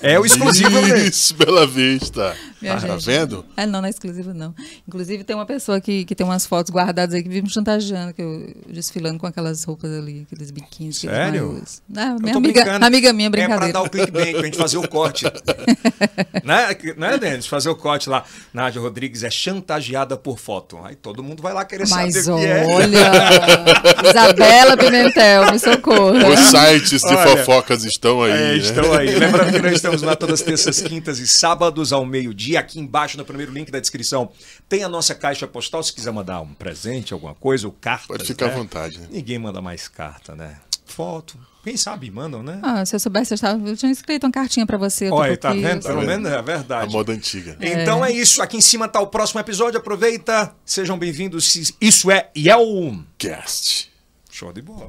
É o exclusivo mesmo. Isso, *laughs* Bela Vista. Minha Tá gente. vendo? Ah, não, não é exclusivo, não. Inclusive, tem uma pessoa que, que tem umas fotos guardadas aí que vive me chantageando, que eu desfilando com aquelas roupas ali, aqueles aqueles Sério? Ah, Eu minha tô amiga, brincando. amiga minha, É pra brincadeira. dar o clickbait, pra gente fazer o corte. *laughs* né, né, Denis? Fazer o corte lá. Nádia Rodrigues é chantageada por foto. Aí todo mundo vai lá querer Mas saber o que é. olha, Isabela Pimentel, me socorra. Os sites de Olha, fofocas estão aí. É, né? estão aí. Lembrando que nós estamos lá todas as terças, quintas e sábados ao meio-dia. Aqui embaixo, no primeiro link da descrição, tem a nossa caixa postal. Se quiser mandar um presente, alguma coisa, ou cartas. Pode ficar né? à vontade. né? Ninguém manda mais carta, né? Foto. Quem sabe mandam, né? Ah, se eu soubesse, eu, estava, eu tinha escrito uma cartinha pra você. Olha, tá vendo? eu- Pelo menos é A verdade. moda antiga. Então é isso. Aqui em cima tá o próximo episódio. Aproveita. Sejam bem-vindos. Isso é Yel. Cast. Show de bola.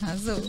Arrasou.